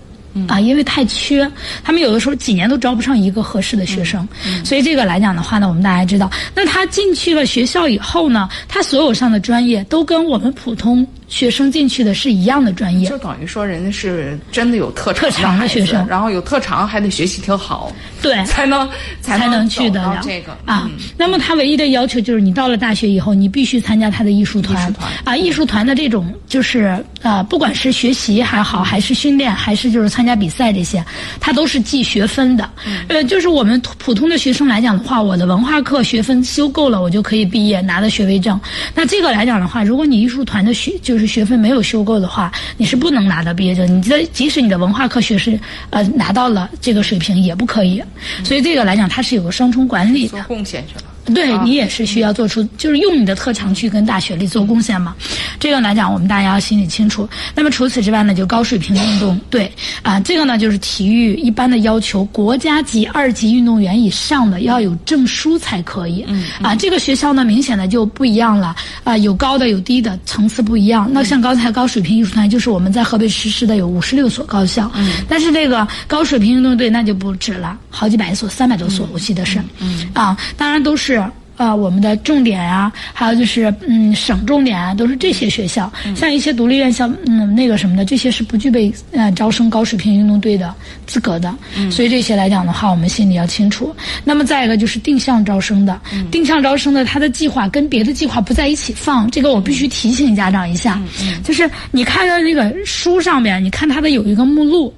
[SPEAKER 2] 啊，因为太缺，他们有的时候几年都招不上一个合适的学生，所以这个来讲的话呢，我们大家知道，那他进去了学校以后呢，他所有上的专业都跟我们普通学生进去的是一样的专业，
[SPEAKER 1] 就等于说人家是真的有特长
[SPEAKER 2] 特长
[SPEAKER 1] 的
[SPEAKER 2] 学生，
[SPEAKER 1] 然后有特长还得学习挺好，
[SPEAKER 2] 对，
[SPEAKER 1] 才能
[SPEAKER 2] 才
[SPEAKER 1] 能
[SPEAKER 2] 去得了
[SPEAKER 1] 这个
[SPEAKER 2] 啊。那么他唯一的要求就是你到了大学以后，你必须参加他的艺术团啊，艺术团的这种就是啊，不管是学习还好，还是训练，还是就是参。加比赛这些，他都是计学分的。呃，就是我们普通的学生来讲的话，我的文化课学分修够了，我就可以毕业拿到学位证。那这个来讲的话，如果你艺术团的学就是学分没有修够的话，你是不能拿到毕业证。你的即使你的文化课学是呃拿到了这个水平也不可以。所以这个来讲，它是有个双重管理的。
[SPEAKER 1] 贡献去了。
[SPEAKER 2] 对你也是需要做出，就是用你的特长去跟大学里做贡献嘛。这个来讲，我们大家要心里清楚。那么除此之外呢，就高水平的运动，对啊，这个呢就是体育一般的要求，国家级二级运动员以上的要有证书才可以。嗯啊，这个学校呢明显的就不一样了啊，有高的有低的，层次不一样。那像刚才高水平艺术团，就是我们在河北实施的有五十六所高校，嗯，但是这个高水平运动队那就不止了，好几百所，三百多所，我记得是。嗯啊，当然都是。是啊，我们的重点啊，还有就是嗯，省重点啊，都是这些学校。像一些独立院校，嗯，那个什么的，这些是不具备呃招生高水平运动队的资格的。所以这些来讲的话，我们心里要清楚。那么再一个就是定向招生的，定向招生的，它的计划跟别的计划不在一起放，这个我必须提醒家长一下。就是你看到那个书上面，你看它的有一个目录，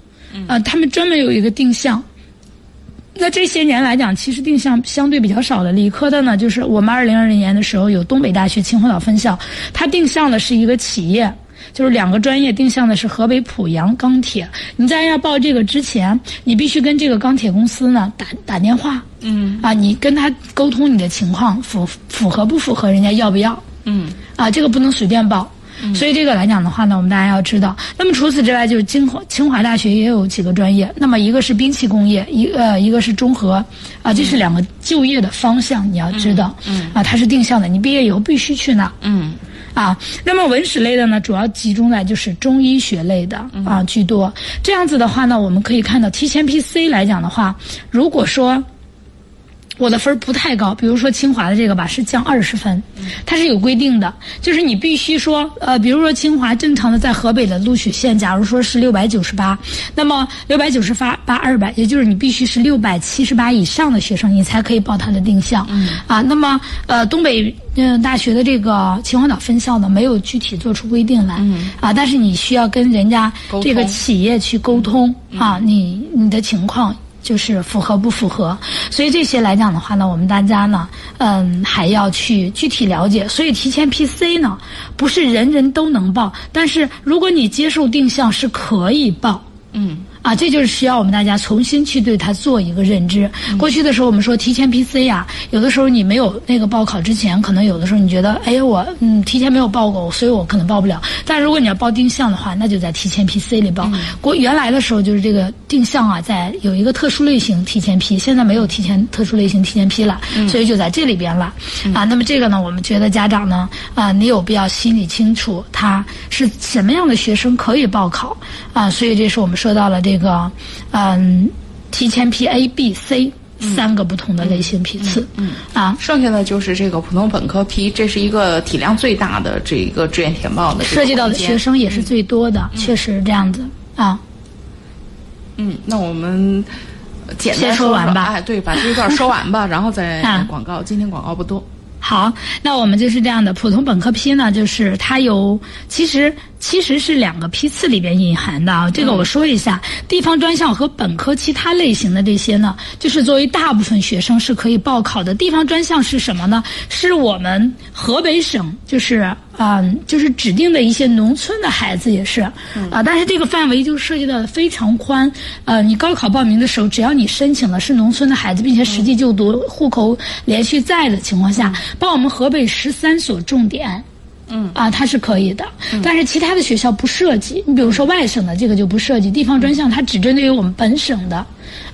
[SPEAKER 2] 呃，他们专门有一个定向。那这些年来讲，其实定向相对比较少的。理科的呢，就是我们二零二零年的时候有东北大学秦皇岛分校，它定向的是一个企业，就是两个专业定向的是河北濮阳钢铁。你在要报这个之前，你必须跟这个钢铁公司呢打打电话，
[SPEAKER 1] 嗯
[SPEAKER 2] 啊，你跟他沟通你的情况符符合不符合人家要不要
[SPEAKER 1] 嗯
[SPEAKER 2] 啊，这个不能随便报。所以这个来讲的话呢，我们大家要知道。那么除此之外，就是清华清华大学也有几个专业。那么一个是兵器工业，一呃一个是中和，啊，这是两个就业的方向，你要知道。
[SPEAKER 1] 嗯
[SPEAKER 2] 啊，它是定向的，你毕业以后必须去那。
[SPEAKER 1] 嗯
[SPEAKER 2] 啊，那么文史类的呢，主要集中在就是中医学类的啊居多。这样子的话呢，我们可以看到提前批 C 来讲的话，如果说我的分儿不太高，比如说清华的这个吧，是降二十分，它是有规定的，就是你必须说，呃，比如说清华正常的在河北的录取线，假如说是六百九十八，那么六百九十八八二百，也就是你必须是六百七十八以上的学生，你才可以报它的定向。啊，那么呃，东北嗯、大学的这个秦皇岛分校呢，没有具体做出规定来，啊，但是你需要跟人家这个企业去沟通啊，你你的情况。就是符合不符合，所以这些来讲的话呢，我们大家呢，嗯，还要去具体了解。所以提前 PC 呢，不是人人都能报，但是如果你接受定向是可以报。
[SPEAKER 1] 嗯
[SPEAKER 2] 啊，这就是需要我们大家重新去对它做一个认知。过去的时候，我们说提前 PC 呀、有的时候你没有那个报考之前，可能有的时候你觉得，哎呀，我嗯提前没有报过，所以我可能报不了。但如果你要报定向的话，那就在提前 PC 里报。过原来的时候就是这个定向啊，在有一个特殊类型提前批，现在没有提前特殊类型提前批了，所以就在这里边了。啊，那么这个呢，我们觉得家长呢，啊，你有必要心里清楚他是什么样的学生可以报考啊，所以这是我们说到了这个，嗯，提前批 A、B、C 三个不同的类型批次，嗯啊，
[SPEAKER 1] 剩下的就是这个普通本科批，这是一个体量最大的这一个志愿填报的这个
[SPEAKER 2] 涉及到的学生也是最多的，确实这样子啊。
[SPEAKER 1] 嗯，那我们简单
[SPEAKER 2] 先说完吧
[SPEAKER 1] 哎，对，把这一段说完吧，然后再
[SPEAKER 2] 啊
[SPEAKER 1] 广告。今天广告不多。
[SPEAKER 2] 好，那我们就是这样的。普通本科批呢，就是它有其实其实是两个批次里边隐含的啊。这个我说一下，地方专项和本科其他类型的这些呢，就是作为大部分学生是可以报考的。地方专项是什么呢？是我们河北省就是嗯、就是指定的一些农村的孩子也是啊、但是这个范围就涉及到的非常宽。呃，你高考报名的时候，只要你申请了是农村的孩子，并且实际就读、户口连续在的情况下，报我们河北十三所重点。嗯啊，它是可以的，但是其他的学校不涉及。你比如说外省的这个就不涉及，地方专项它只针对于我们本省的，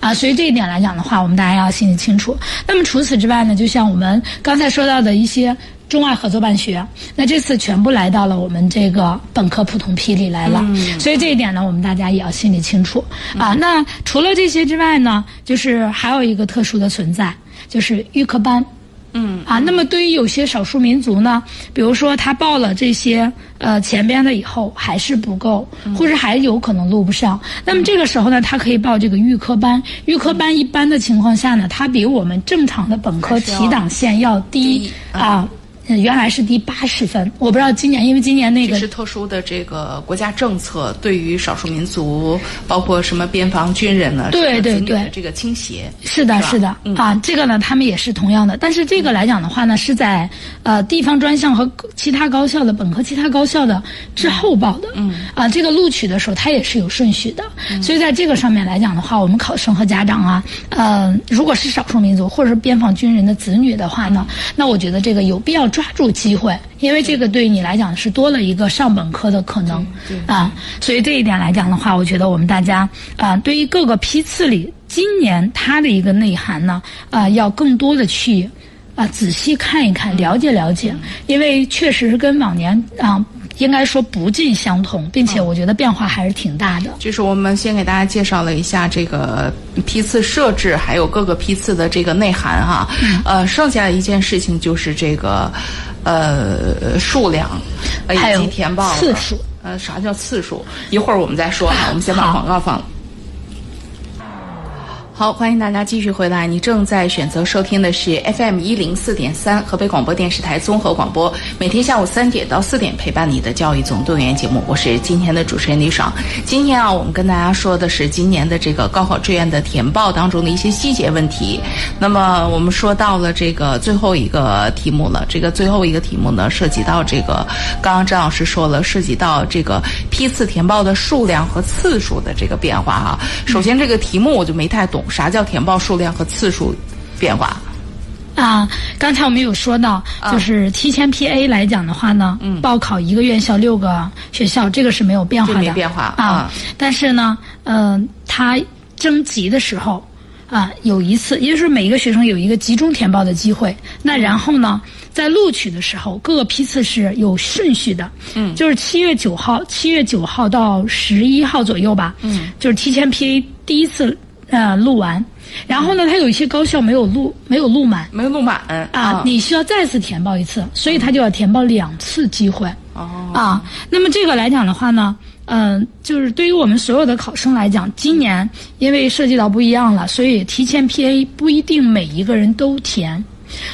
[SPEAKER 2] 啊，所以这一点来讲的话，我们大家要心里清楚。那么除此之外呢，就像我们刚才说到的一些中外合作办学，那这次全部来到了我们这个本科普通批里来了，所以这一点呢，我们大家也要心里清楚啊。那除了这些之外呢，就是还有一个特殊的存在，就是预科班。
[SPEAKER 1] 嗯
[SPEAKER 2] 啊，那么对于有些少数民族呢，比如说他报了这些呃前边的以后还是不够，或者还有可能录不上，那么这个时候呢，他可以报这个预科班。预科班一般的情况下呢，它比我们正常的本科提档线要低
[SPEAKER 1] 低
[SPEAKER 2] 啊。呃原来是低八十分，我不知道今年，因为今年那个
[SPEAKER 1] 是特殊的这个国家政策，对于少数民族，包括什么边防军人呢，
[SPEAKER 2] 对对对。
[SPEAKER 1] 这个倾斜。
[SPEAKER 2] 是的，
[SPEAKER 1] 是
[SPEAKER 2] 的，
[SPEAKER 1] 嗯。
[SPEAKER 2] 啊，这个呢，他们也是同样的，但是这个来讲的话呢，是在呃地方专项和其他高校的本科、其他高校的之后报的，嗯，啊，这个录取的时候它也是有顺序的，所以在这个上面来讲的话，我们考生和家长啊，呃，如果是少数民族或者是边防军人的子女的话呢，那我觉得这个有必要抓住机会，因为这个对于你来讲是多了一个上本科的可能，啊，所以这一点来讲的话，我觉得我们大家啊，对于各个批次里。今年它的一个内涵呢，啊、要更多的去啊、仔细看一看，了解了解，因为确实是跟往年啊、应该说不尽相同，并且我觉得变化还是挺大的。
[SPEAKER 1] 就是我们先给大家介绍了一下这个批次设置，还有各个批次的这个内涵哈。
[SPEAKER 2] 嗯
[SPEAKER 1] 呃，剩下的一件事情就是这个呃数量，以及填报
[SPEAKER 2] 次数。
[SPEAKER 1] 呃，啥叫次数？一会儿我们再说哈。我们先把广告放了。好，欢迎大家继续回来。你正在选择收听的是 FM 一零四点三河北广播电视台综合广播，每天下午三点到四点陪伴你的教育总动员节目。我是今天的主持人李爽。今天啊，我们跟大家说的是今年的这个高考志愿的填报当中的一些细节问题。那么我们说到了这个最后一个题目了，这个最后一个题目呢，涉及到这个刚刚张老师说了，涉及到这个批次填报的数量和次数的这个变化哈。首先这个题目我就没太懂。啥叫填报数量和次数变化？
[SPEAKER 2] 啊，刚才我们有说到，就是提前批 A 来讲的话呢，嗯，报考一个院校六个学校，这个是没有变化的，
[SPEAKER 1] 没变化啊。
[SPEAKER 2] 但是呢，嗯，他征集的时候啊，有一次，也就是每一个学生有一个集中填报的机会。那然后呢，在录取的时候，各个批次是有顺序的，嗯，就是七月九号，七月九号到十一号左右吧，嗯，就是提前批第一次。呃，录完，然后呢，他有一些高校没有录，没有录满，
[SPEAKER 1] 没有录满。
[SPEAKER 2] 啊，你需要再次填报一次，所以他就要填报两次机会。哦，啊，那么这个来讲的话呢，嗯，就是对于我们所有的考生来讲，今年因为涉及到不一样了，所以提前 P A 不一定每一个人都填，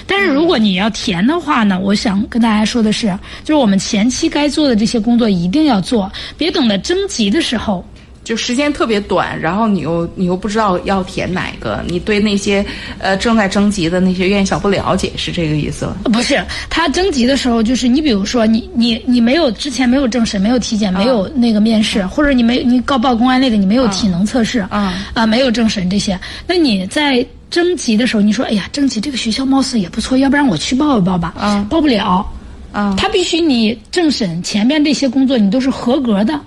[SPEAKER 2] 但是如果你要填的话呢，我想跟大家说的是，就是我们前期该做的这些工作一定要做，别等到征集的时候。
[SPEAKER 1] 就时间特别短，然后你又你又不知道要填哪个，你对那些呃正在征集的那些院校不了解，是这个意思吗？
[SPEAKER 2] 不是，他征集的时候，就是你比如说你你你没有之前没有政审，没有体检，没有那个面试，或者你没你告报公安类的，你没有体能测试，啊啊没有政审这些，那你在征集的时候，你说哎呀，征集这个学校貌似也不错，要不然我去报一报吧？啊，报不了，啊，他必须你政审前面这些工作你都是合格的。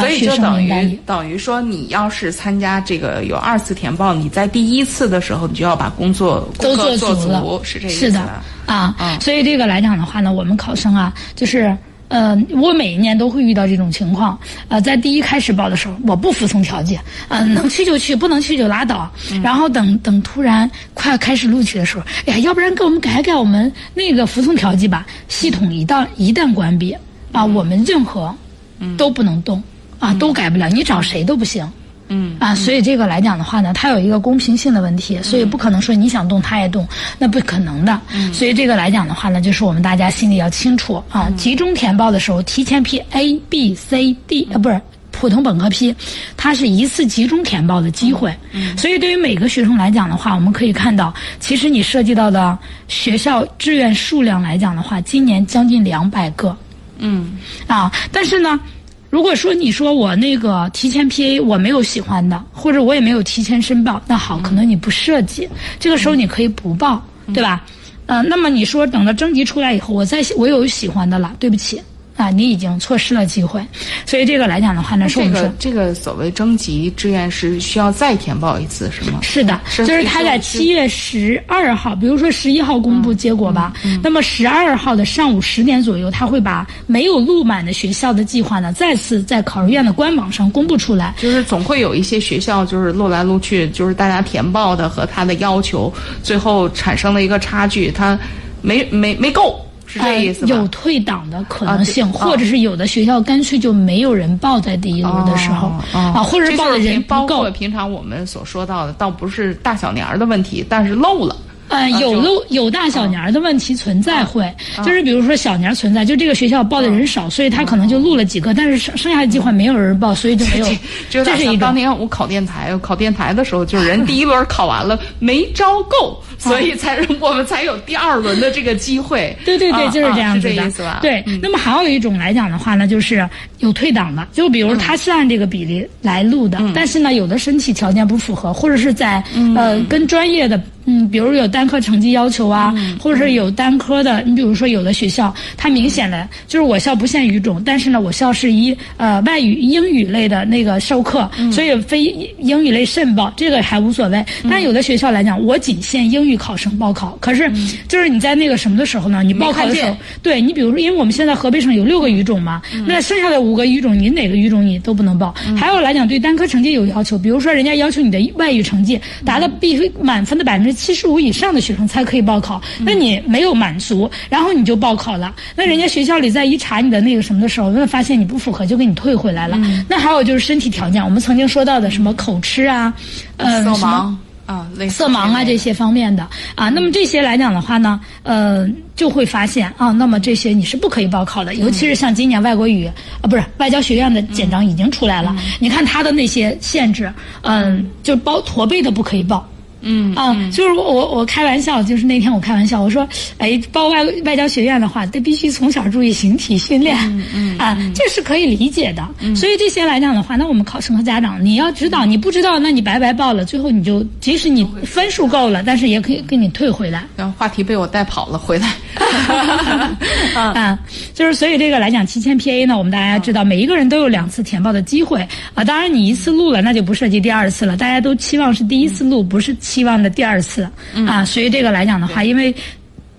[SPEAKER 1] 所以就等于等于说，你要是参加这个有二次填报，你在第一次的时候，你就要把工作
[SPEAKER 2] 都
[SPEAKER 1] 做
[SPEAKER 2] 足
[SPEAKER 1] 了，是这意思。
[SPEAKER 2] 是的啊，所以这个来讲的话呢，我们考生啊，就是呃，我每一年都会遇到这种情况。呃，在第一开始报的时候，我不服从调剂，嗯，能去就去，不能去就拉倒。然后等等，突然快开始录取的时候，哎呀，要不然给我们改改我们那个服从调剂吧。系统一旦一旦关闭啊，我们任何都不能动。啊，都改不了，你找谁都不行。嗯啊，所以这个来讲的话呢，它有一个公平性的问题，所以不可能说你想动他也动，那不可能的。嗯，所以这个来讲的话呢，就是我们大家心里要清楚啊，集中填报的时候，提前批 A、B、C、D 啊，不是普通本科批，它是一次集中填报的机会。嗯，所以对于每个学生来讲的话，我们可以看到，其实你涉及到的学校志愿数量来讲的话，今年将近两百个。嗯啊，但是呢。如果说你说我那个提前 P A 我没有喜欢的，或者我也没有提前申报，那好，可能你不涉及，这个时候你可以不报，对吧？呃，那么你说等到征集出来以后，我再我有喜欢的了，对不起。啊，你已经错失了机会，所以这个来讲的话呢，是我们说
[SPEAKER 1] 这个所谓征集志愿是需要再填报一次，是吗？
[SPEAKER 2] 是的，就是他在七月十二号，比如说十一号公布结果吧，那么十二号的上午十点左右，他会把没有录满的学校的计划呢，再次在考试院的官网上公布出来。
[SPEAKER 1] 就是总会有一些学校就是录来录去，就是大家填报的和他的要求，最后产生了一个差距，他没没没够。
[SPEAKER 2] 有退档的可能性，或者是有的学校干脆就没有人报在第一轮的时候啊，或者报的人不够。
[SPEAKER 1] 平常我们所说到的，倒不是大小年儿的问题，但是漏了。
[SPEAKER 2] 呃，有录有大小年儿的问题存在，会就是比如说小年存在，就这个学校报的人少，所以他可能就录了几个，但是剩剩下的计划没有人报，所以就没有。
[SPEAKER 1] 这
[SPEAKER 2] 是一
[SPEAKER 1] 当年我考电台，考电台的时候，就是人第一轮考完了没招够，所以才我们才有第二轮的这个机会。
[SPEAKER 2] 对对对，就是这样子
[SPEAKER 1] 的。
[SPEAKER 2] 对，那么还有一种来讲的话呢，就是有退档的，就比如他是按这个比例来录的，但是呢，有的身体条件不符合，或者是在呃跟专业的。嗯，比如有单科成绩要求啊，或者是有单科的，你比如说有的学校，它明显的就是我校不限语种，但是呢，我校是以呃外语英语类的那个授课，所以非英语类慎报，这个还无所谓。但有的学校来讲，我仅限英语考生报考，可是就是你在那个什么的时候呢？你报考的时候，对你比如说，因为我们现在河北省有六个语种嘛，那剩下的五五个语种，你哪个语种你都不能报。还有来讲，对单科成绩有要求，比如说人家要求你的外语成绩达到必须满分的百分之七十五以上的学生才可以报考，那你没有满足，然后你就报考了，那人家学校里在一查你的那个什么的时候，那发现你不符合，就给你退回来了。那还有就是身体条件，我们曾经说到的什么口吃啊，呃，
[SPEAKER 1] 色
[SPEAKER 2] 什么
[SPEAKER 1] 盲啊，
[SPEAKER 2] 色盲啊这些方面的。啊，那么这些来讲的话呢，呃，就会发现啊，那么这些你是不可以报考的，尤其是像今年外国语啊，不是外交学院的简章已经出来了，你看它的那些限制，嗯、就包驼背的不可以报。
[SPEAKER 1] 嗯
[SPEAKER 2] 啊，就是我我我开玩笑，就是那天我开玩笑，我说，哎，报外外交学院的话，得必须从小注意形体训练，嗯 啊，这是可以理解的。所以这些来讲的话，那我们考生和家长，你要知道，你不知道，那你白白报了，最后你就即使你分数够了，但是也可以给你退回来。
[SPEAKER 1] 然后话题被我带跑了，回来。啊，
[SPEAKER 2] 啊，就是所以这个来讲，提前 PA 呢，我们大家知道，每一个人都有两次填报的机会啊。当然，你一次录了，那就不涉及第二次了。大家都期望是第一次录，不是期望的第二次啊。所以这个来讲的话，因为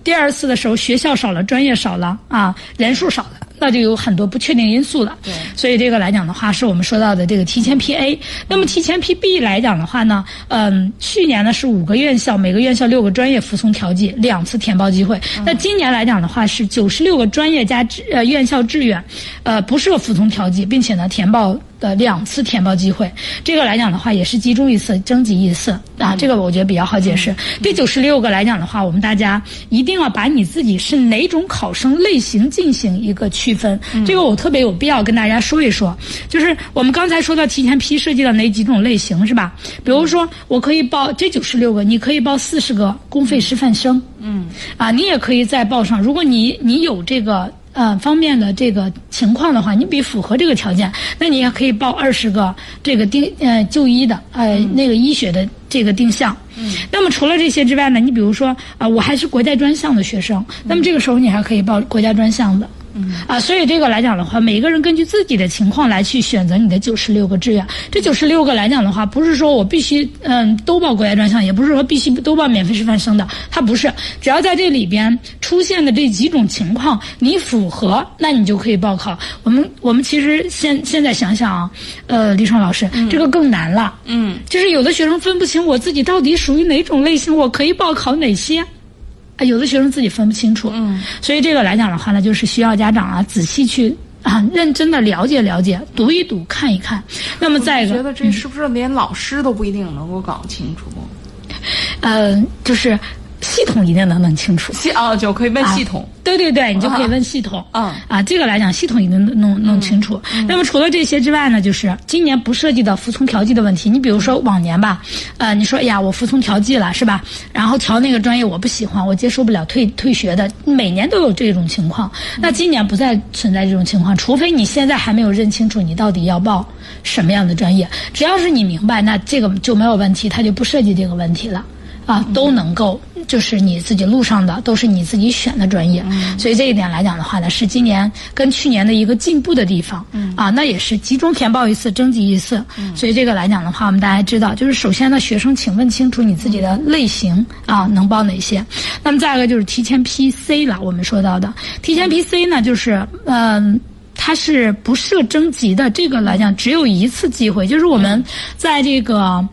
[SPEAKER 2] 第二次的时候学校少了，专业少了啊，人数少了。那就有很多不确定因素了，
[SPEAKER 1] 对
[SPEAKER 2] 所以这个来讲的话，是我们说到的这个提前 PA。那么提前 PB 来讲的话呢，嗯，去年呢是五个院校，每个院校六个专业服从调剂，两次填报机会。那今年来讲的话是九十六个专业加志呃院校志愿，呃不设服从调剂，并且呢填报的两次填报机会。这个来讲的话也是集中一次，征集一次啊，这个我觉得比较好解释。第九十六个来讲的话，我们大家一定要把你自己是哪种考生类型进行一个区分。这个我特别有必要跟大家说一说，就是我们刚才说到提前批涉及到哪几种类型是吧？比如说我可以报这九十六个，你可以报四十个公费师范生，嗯，啊，你也可以再报上，如果你你有这个。呃，方面的这个情况的话，你比符合这个条件，那你也可以报二十个这个定呃就医的呃、那个医学的这个定向。嗯，那么除了这些之外呢，你比如说啊、我还是国家专项的学生，那么这个时候你还可以报国家专项的。嗯啊，所以这个来讲的话，每个人根据自己的情况来去选择你的九十六个志愿。这九十六个来讲的话，不是说我必须嗯都报国家专项，也不是说必须都报免费师范生的，它不是，只要在这里边出现的这几种情况你符合，那你就可以报考。我们我们其实现现在想想啊，呃，李爽老师，这个更难了。
[SPEAKER 1] 嗯，
[SPEAKER 2] 就是有的学生分不清我自己到底属于哪种类型，我可以报考哪些。啊，有的学生自己分不清楚，嗯，所以这个来讲的话呢，就是需要家长啊仔细去啊 认真的了解了解，读一读，看一看。那么再一个，
[SPEAKER 1] 觉得这是不是连老师都不一定能够搞清楚？
[SPEAKER 2] 呃，就是系统一定能弄清楚。
[SPEAKER 1] 系啊，就可以问系统。
[SPEAKER 2] 对对对，你就可以问系统。
[SPEAKER 1] 嗯
[SPEAKER 2] 啊，这个来讲，系统一定弄弄清楚。那么除了这些之外呢，就是今年不涉及到服从调剂的问题。你比如说往年吧，呃，你说哎呀，我服从调剂了是吧？然后调那个专业我不喜欢，我接受不了，退退学的，每年都有这种情况。那今年不再存在这种情况，除非你现在还没有认清楚你到底要报什么样的专业。只要是你明白，那这个就没有问题，它就不涉及这个问题了。啊，都能够，就是你自己路上的，都是你自己选的专业，所以这一点来讲的话呢，是今年跟去年的一个进步的地方。啊，那也是集中填报一次，征集一次。所以这个来讲的话，我们大家知道，就是首先呢，学生请问清楚你自己的类型啊，能报哪些。那么再一个就是提前 PC 了，我们说到的提前 PC 呢，就是嗯。它是不设征集的，这个来讲只有一次机会，就是我们在这个，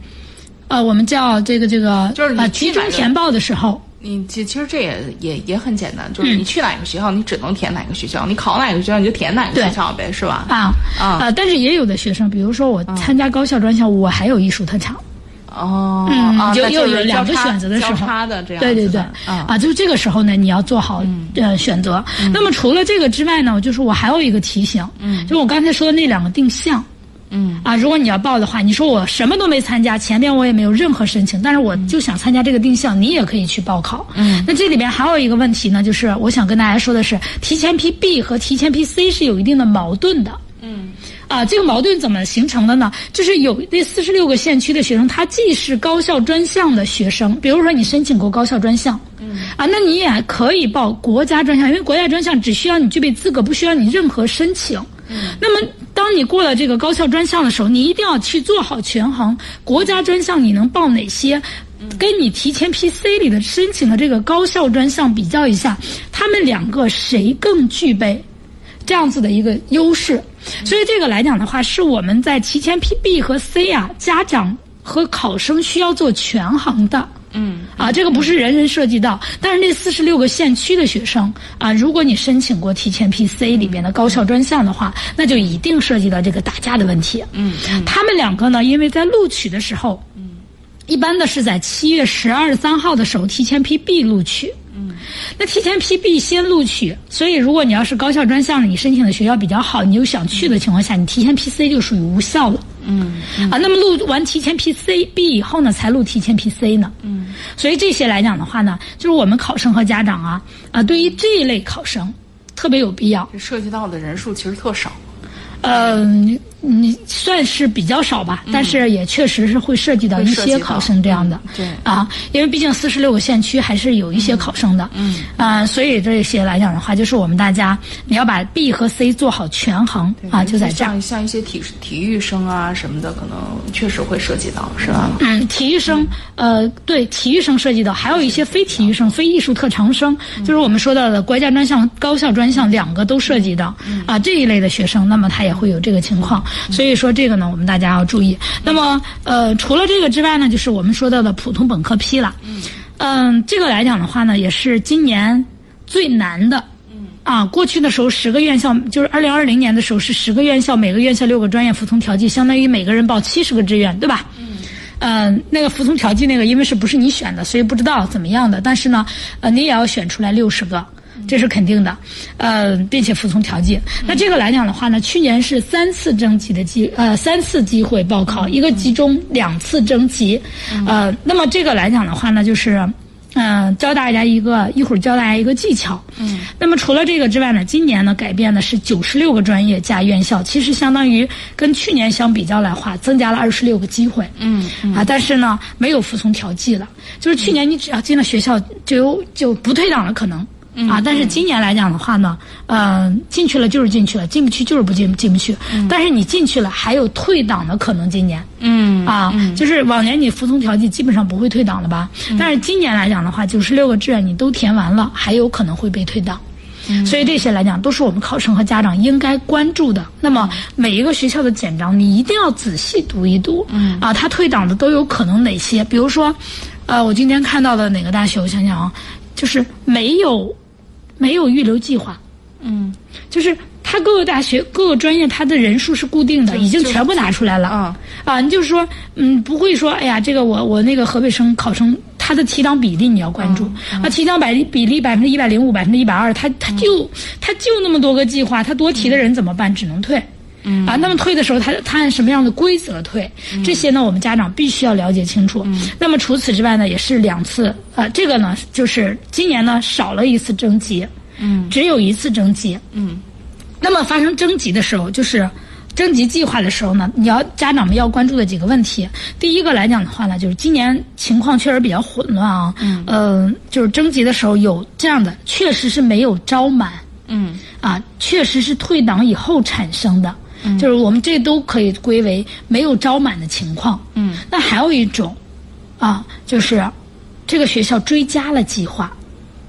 [SPEAKER 2] 呃，我们叫这个这个，
[SPEAKER 1] 就是你
[SPEAKER 2] 呃集中填报的时候，
[SPEAKER 1] 你其其实这也也也很简单，就是你去哪个学校，你只能填哪个学校；你考哪个学校，你就填哪个学校呗，是吧？
[SPEAKER 2] 啊
[SPEAKER 1] 啊。
[SPEAKER 2] 呃但是也有的学生，比如说我参加高校专项，我还有艺术特长，
[SPEAKER 1] 哦，
[SPEAKER 2] 嗯，
[SPEAKER 1] 啊，
[SPEAKER 2] 就又有两个选择的时候，
[SPEAKER 1] 交叉的这样
[SPEAKER 2] 对对对
[SPEAKER 1] 啊，
[SPEAKER 2] 啊，就是这个时候呢，你要做好呃选择。那么除了这个之外呢，就是我还有一个提醒，嗯，就我刚才说的那两个定向。
[SPEAKER 1] 嗯
[SPEAKER 2] 啊，如果你要报的话，你说我什么都没参加，前面我也没有任何申请，但是我就想参加这个定向，你也可以去报考。嗯，那这里边还有一个问题呢，就是我想跟大家说的是，提前批 B 和提前批 C 是有一定的矛盾的。
[SPEAKER 1] 嗯
[SPEAKER 2] 啊，这个矛盾怎么形成的呢？就是有那四十六个县区的学生，他既是高校专项的学生，比如说你申请过高校专项，嗯，啊，那你也可以报国家专项，因为国家专项只需要你具备资格，不需要你任何申请。那么当你过了这个高校专项的时候，你一定要去做好权衡，国家专项你能报哪些？跟你提前批 C 里的申请的这个高校专项比较一下，他们两个谁更具备这样子的一个优势。所以这个来讲的话，是我们在提前批 B 和 C 啊，家长和考生需要做权衡的。
[SPEAKER 1] 嗯，
[SPEAKER 2] 啊，这个不是人人涉及到，但是那四十六个县区的学生啊，如果你申请过提前批 C 里边的高校专项的话，那就一定涉及到这个打架的问题。
[SPEAKER 1] 嗯嗯
[SPEAKER 2] 他们两个呢，因为在录取的时候，嗯，一般的是在七月十二三号的时候提前批 B 录取。嗯，那提前批 B 先录取，所以如果你要是高校专项你申请的学校比较好，你又想去的情况下，你提前批 C 就属于无效了。
[SPEAKER 1] 嗯
[SPEAKER 2] 啊，那么录完提前批 C、B 以后呢，才录提前批 C 呢。
[SPEAKER 1] 嗯，
[SPEAKER 2] 所以这些来讲的话呢，就是我们考生和家长啊啊，对于这一类考生特别有必要。
[SPEAKER 1] 这涉及到的人数其实特少。
[SPEAKER 2] 呃，你你算是比较少吧，但是也确实是会涉及到一些考生这样的。
[SPEAKER 1] 嗯对
[SPEAKER 2] 啊，因为毕竟四十六个县区还是有一些考生的。
[SPEAKER 1] 嗯
[SPEAKER 2] 啊，所以这些来讲的话，就是我们大家你要把 B 和 C 做好权衡啊，就在这儿。
[SPEAKER 1] 像像一些体体育生啊什么的，可能确实会涉及到，是吧？
[SPEAKER 2] 嗯，体育生，呃，对，体育生涉及到，还有一些非体育生、非艺术特长生，就是我们说到的国家专项、高校专项两个都涉及到啊这一类的学生，那么他也会有这个情况。所以说这个呢，我们大家要注意。那么呃，除了这个之外呢，就是我们说到的普通本科批了。嗯，这个来讲的话呢，也是今年最难的。啊，过去的时候十个院校，就是二零二零年的时候是十个院校，每个院校六个专业服从调剂，相当于每个人报七十个志愿，对吧？嗯。呃，那个服从调剂那个，因为是不是你选的，所以不知道怎么样的。但是呢，呃，你也要选出来六十个，这是肯定的。呃，并且服从调剂。那这个来讲的话呢，去年是三次征集的机，呃，三次机会报考，一个集中，两次征集。呃，那么这个来讲的话呢，就是。嗯，教大家一个，一会儿教大家一个技巧。嗯，那么除了这个之外呢，今年呢改变的是九十六个专业加院校，其实相当于跟去年相比较来话，增加了二十六个机会。
[SPEAKER 1] 嗯
[SPEAKER 2] 啊，但是呢没有服从调剂了，就是去年你只要进了学校就有就不退档的可能。啊，但是今年来讲的话呢，呃，进去了就是进去了，进不去就是不进进不去。但是你进去了，还有退档的可能。今年，
[SPEAKER 1] 嗯
[SPEAKER 2] 啊，就是往年你服从调剂基本上不会退档了吧？但是今年来讲的话，九十六个志愿你都填完了，还有可能会被退档。所以这些来讲，都是我们考生和家长应该关注的。那么每一个学校的简章，你一定要仔细读一读。嗯啊，他退档的都有可能哪些？比如说，呃，我今天看到的哪个大学？我想想啊，就是没有没有预留计划。
[SPEAKER 1] 嗯
[SPEAKER 2] 就是他各个大学、各个专业，他的人数是固定的，已经全部拿出来了。
[SPEAKER 1] 啊
[SPEAKER 2] 啊，你就是说，嗯，不会说，哎呀，这个我我那个河北省考生他的提档比例你要关注，啊，提档百比例百分之一百零五、百分之一百二，他他就他就那么多个计划，他多提的人怎么办？只能退。
[SPEAKER 1] 嗯
[SPEAKER 2] 啊，那么退的时候，他他按什么样的规则退？这些呢，我们家长必须要了解清楚。那么除此之外呢，也是两次，呃，这个呢，就是今年呢少了一次征集，
[SPEAKER 1] 嗯
[SPEAKER 2] 只有一次征集。
[SPEAKER 1] 嗯
[SPEAKER 2] 那么发生征集的时候，就是征集计划的时候呢，你要家长们要关注的几个问题。第一个来讲的话呢，就是今年情况确实比较混乱啊。嗯。呃，就是征集的时候有这样的，确实是没有招满
[SPEAKER 1] 嗯
[SPEAKER 2] 啊，确实是退档以后产生的。嗯。就是我们这都可以归为没有招满的情况。
[SPEAKER 1] 嗯。
[SPEAKER 2] 那还有一种，啊，就是这个学校追加了计划。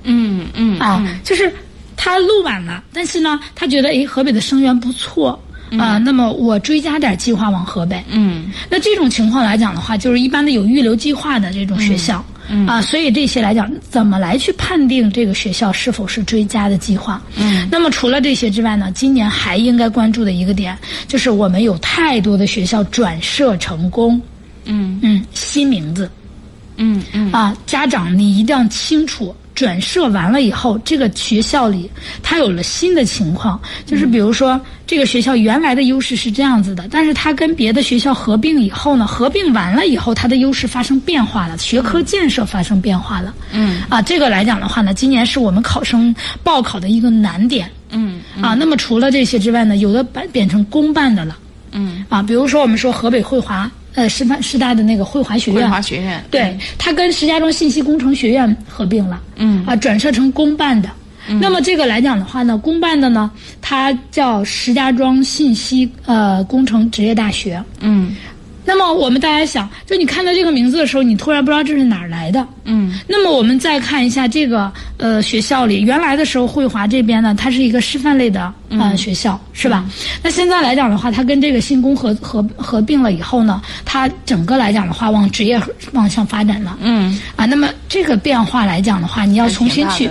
[SPEAKER 1] 嗯嗯
[SPEAKER 2] 啊，就是他录满了，但是呢，他觉得诶，河北的生源不错啊、那么我追加点计划往河北。
[SPEAKER 1] 嗯
[SPEAKER 2] 那这种情况来讲的话，就是一般的有预留计划的这种学校，
[SPEAKER 1] 嗯。
[SPEAKER 2] 啊，所以这些来讲，怎么来去判定这个学校是否是追加的计划？
[SPEAKER 1] 嗯，
[SPEAKER 2] 那么除了这些之外呢，今年还应该关注的一个点，就是我们有太多的学校转设成功，
[SPEAKER 1] 嗯。
[SPEAKER 2] 嗯，新名字，
[SPEAKER 1] 嗯嗯。
[SPEAKER 2] 啊，家长你一定要清楚，转设完了以后，这个学校里它有了新的情况，就是比如说这个学校原来的优势是这样子的，但是它跟别的学校合并以后呢，合并完了以后，它的优势发生变化了，学科建设发生变化了。
[SPEAKER 1] 嗯
[SPEAKER 2] 啊，这个来讲的话呢，今年是我们考生报考的一个难点。
[SPEAKER 1] 嗯
[SPEAKER 2] 啊，那么除了这些之外呢，有的变变成公办的了。
[SPEAKER 1] 嗯，
[SPEAKER 2] 啊，比如说我们说河北汇华呃师范师大的那个汇华学
[SPEAKER 1] 汇
[SPEAKER 2] 院，
[SPEAKER 1] 华学院
[SPEAKER 2] 对，它跟石家庄信息工程学院合并了，
[SPEAKER 1] 嗯
[SPEAKER 2] 啊，转设成公办的。那么这个来讲的话呢，公办的呢，它叫石家庄信息呃工程职业大学。
[SPEAKER 1] 嗯
[SPEAKER 2] 那么我们大家想，就你看到这个名字的时候，你突然不知道这是哪儿来的。
[SPEAKER 1] 嗯。
[SPEAKER 2] 那么我们再看一下这个呃学校里，原来的时候汇华这边呢，它是一个师范类的呃学校，是吧？那现在来讲的话，它跟这个新工合合合并了以后呢，它整个来讲的话往职业方向发展了。
[SPEAKER 1] 嗯。
[SPEAKER 2] 啊，那么这个变化来讲的话，你要重新去，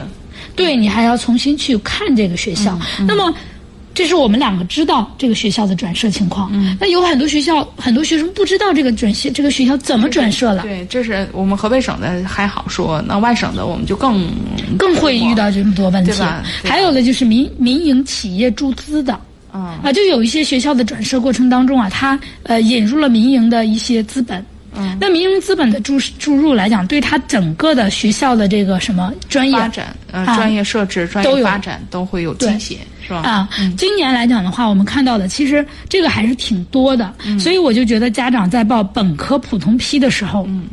[SPEAKER 2] 对你还要重新去看这个学校。那么。这是我们两个知道这个学校的转设情况。嗯，那有很多学校，很多学生不知道这个转学这个学校怎么转设了。
[SPEAKER 1] 对，这是我们河北省的还好说，那外省的我们就更
[SPEAKER 2] 更会遇到这么多问题。
[SPEAKER 1] 对吧？
[SPEAKER 2] 还有的就是民民营企业注资的。
[SPEAKER 1] 啊
[SPEAKER 2] 啊，就有一些学校的转设过程当中啊，它呃引入了民营的一些资本。
[SPEAKER 1] 嗯，
[SPEAKER 2] 那民营资本的注注入来讲，对它整个的学校的这个什么专业
[SPEAKER 1] 发展、呃专业设置、专业发展都会有倾斜。是吧？
[SPEAKER 2] 啊，今年来讲的话，我们看到的其实这个还是挺多的，所以我就觉得家长在报本科普通批的时候，
[SPEAKER 1] 嗯，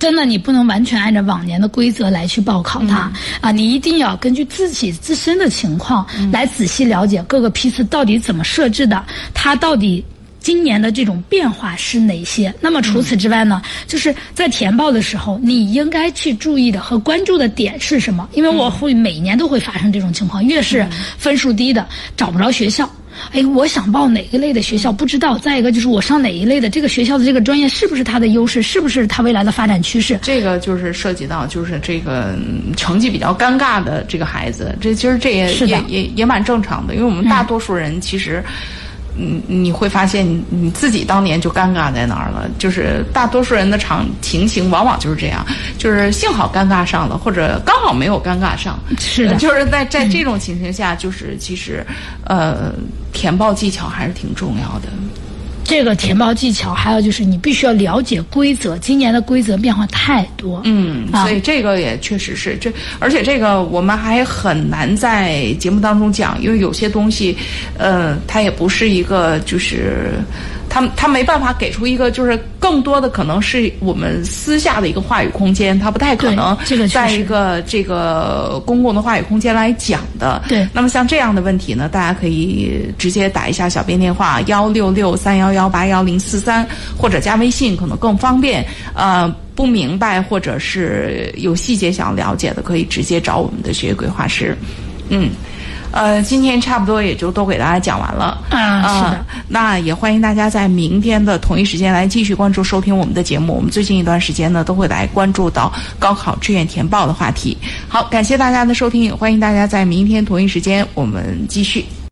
[SPEAKER 2] 真的你不能完全按照往年的规则来去报考它啊，你一定要根据自己自身的情况来仔细了解各个批次到底怎么设置的，它到底。今年的这种变化是哪些？那么除此之外呢？就是在填报的时候，你应该去注意的和关注的点是什么？因为我会每年都会发生这种情况，越是分数低的找不着学校。哎，我想报哪一类的学校不知道。再一个就是我上哪一类的这个学校的这个专业是不是它的优势？是不是它未来的发展趋势？
[SPEAKER 1] 这个就是涉及到就是这个成绩比较尴尬的这个孩子，这其实这也也也也蛮正常的，因为我们大多数人其实。嗯，你你会发现你你自己当年就尴尬在哪儿了？就是大多数人的场情形往往就是这样，就是幸好尴尬上了，或者刚好没有尴尬上。
[SPEAKER 2] 是的，
[SPEAKER 1] 就是在在这种情形下，就是其实，呃，填报技巧还是挺重要的。
[SPEAKER 2] 这个填报技巧，还有就是你必须要了解规则。今年的规则变化太多，
[SPEAKER 1] 嗯，所以这个也确实是这，而且这个我们还很难在节目当中讲，因为有些东西，呃，它也不是一个就是。他他没办法给出一个，就是更多的可能是我们私下的一个话语空间，他不太可能在一个这个公共的话语空间来讲的。
[SPEAKER 2] 对。
[SPEAKER 1] 那么像这样的问题呢，大家可以直接打一下小编电话幺六六三幺幺八幺零四三，或者加微信可能更方便。呃，不明白或者是有细节想了解的，可以直接找我们的学业规划师。嗯。呃，今天差不多也就都给大家讲完了。
[SPEAKER 2] 啊，是的。
[SPEAKER 1] 那也欢迎大家在明天的同一时间来继续关注收听我们的节目。我们最近一段时间呢，都会来关注到高考志愿填报的话题。好，感谢大家的收听，也欢迎大家在明天同一时间我们继续。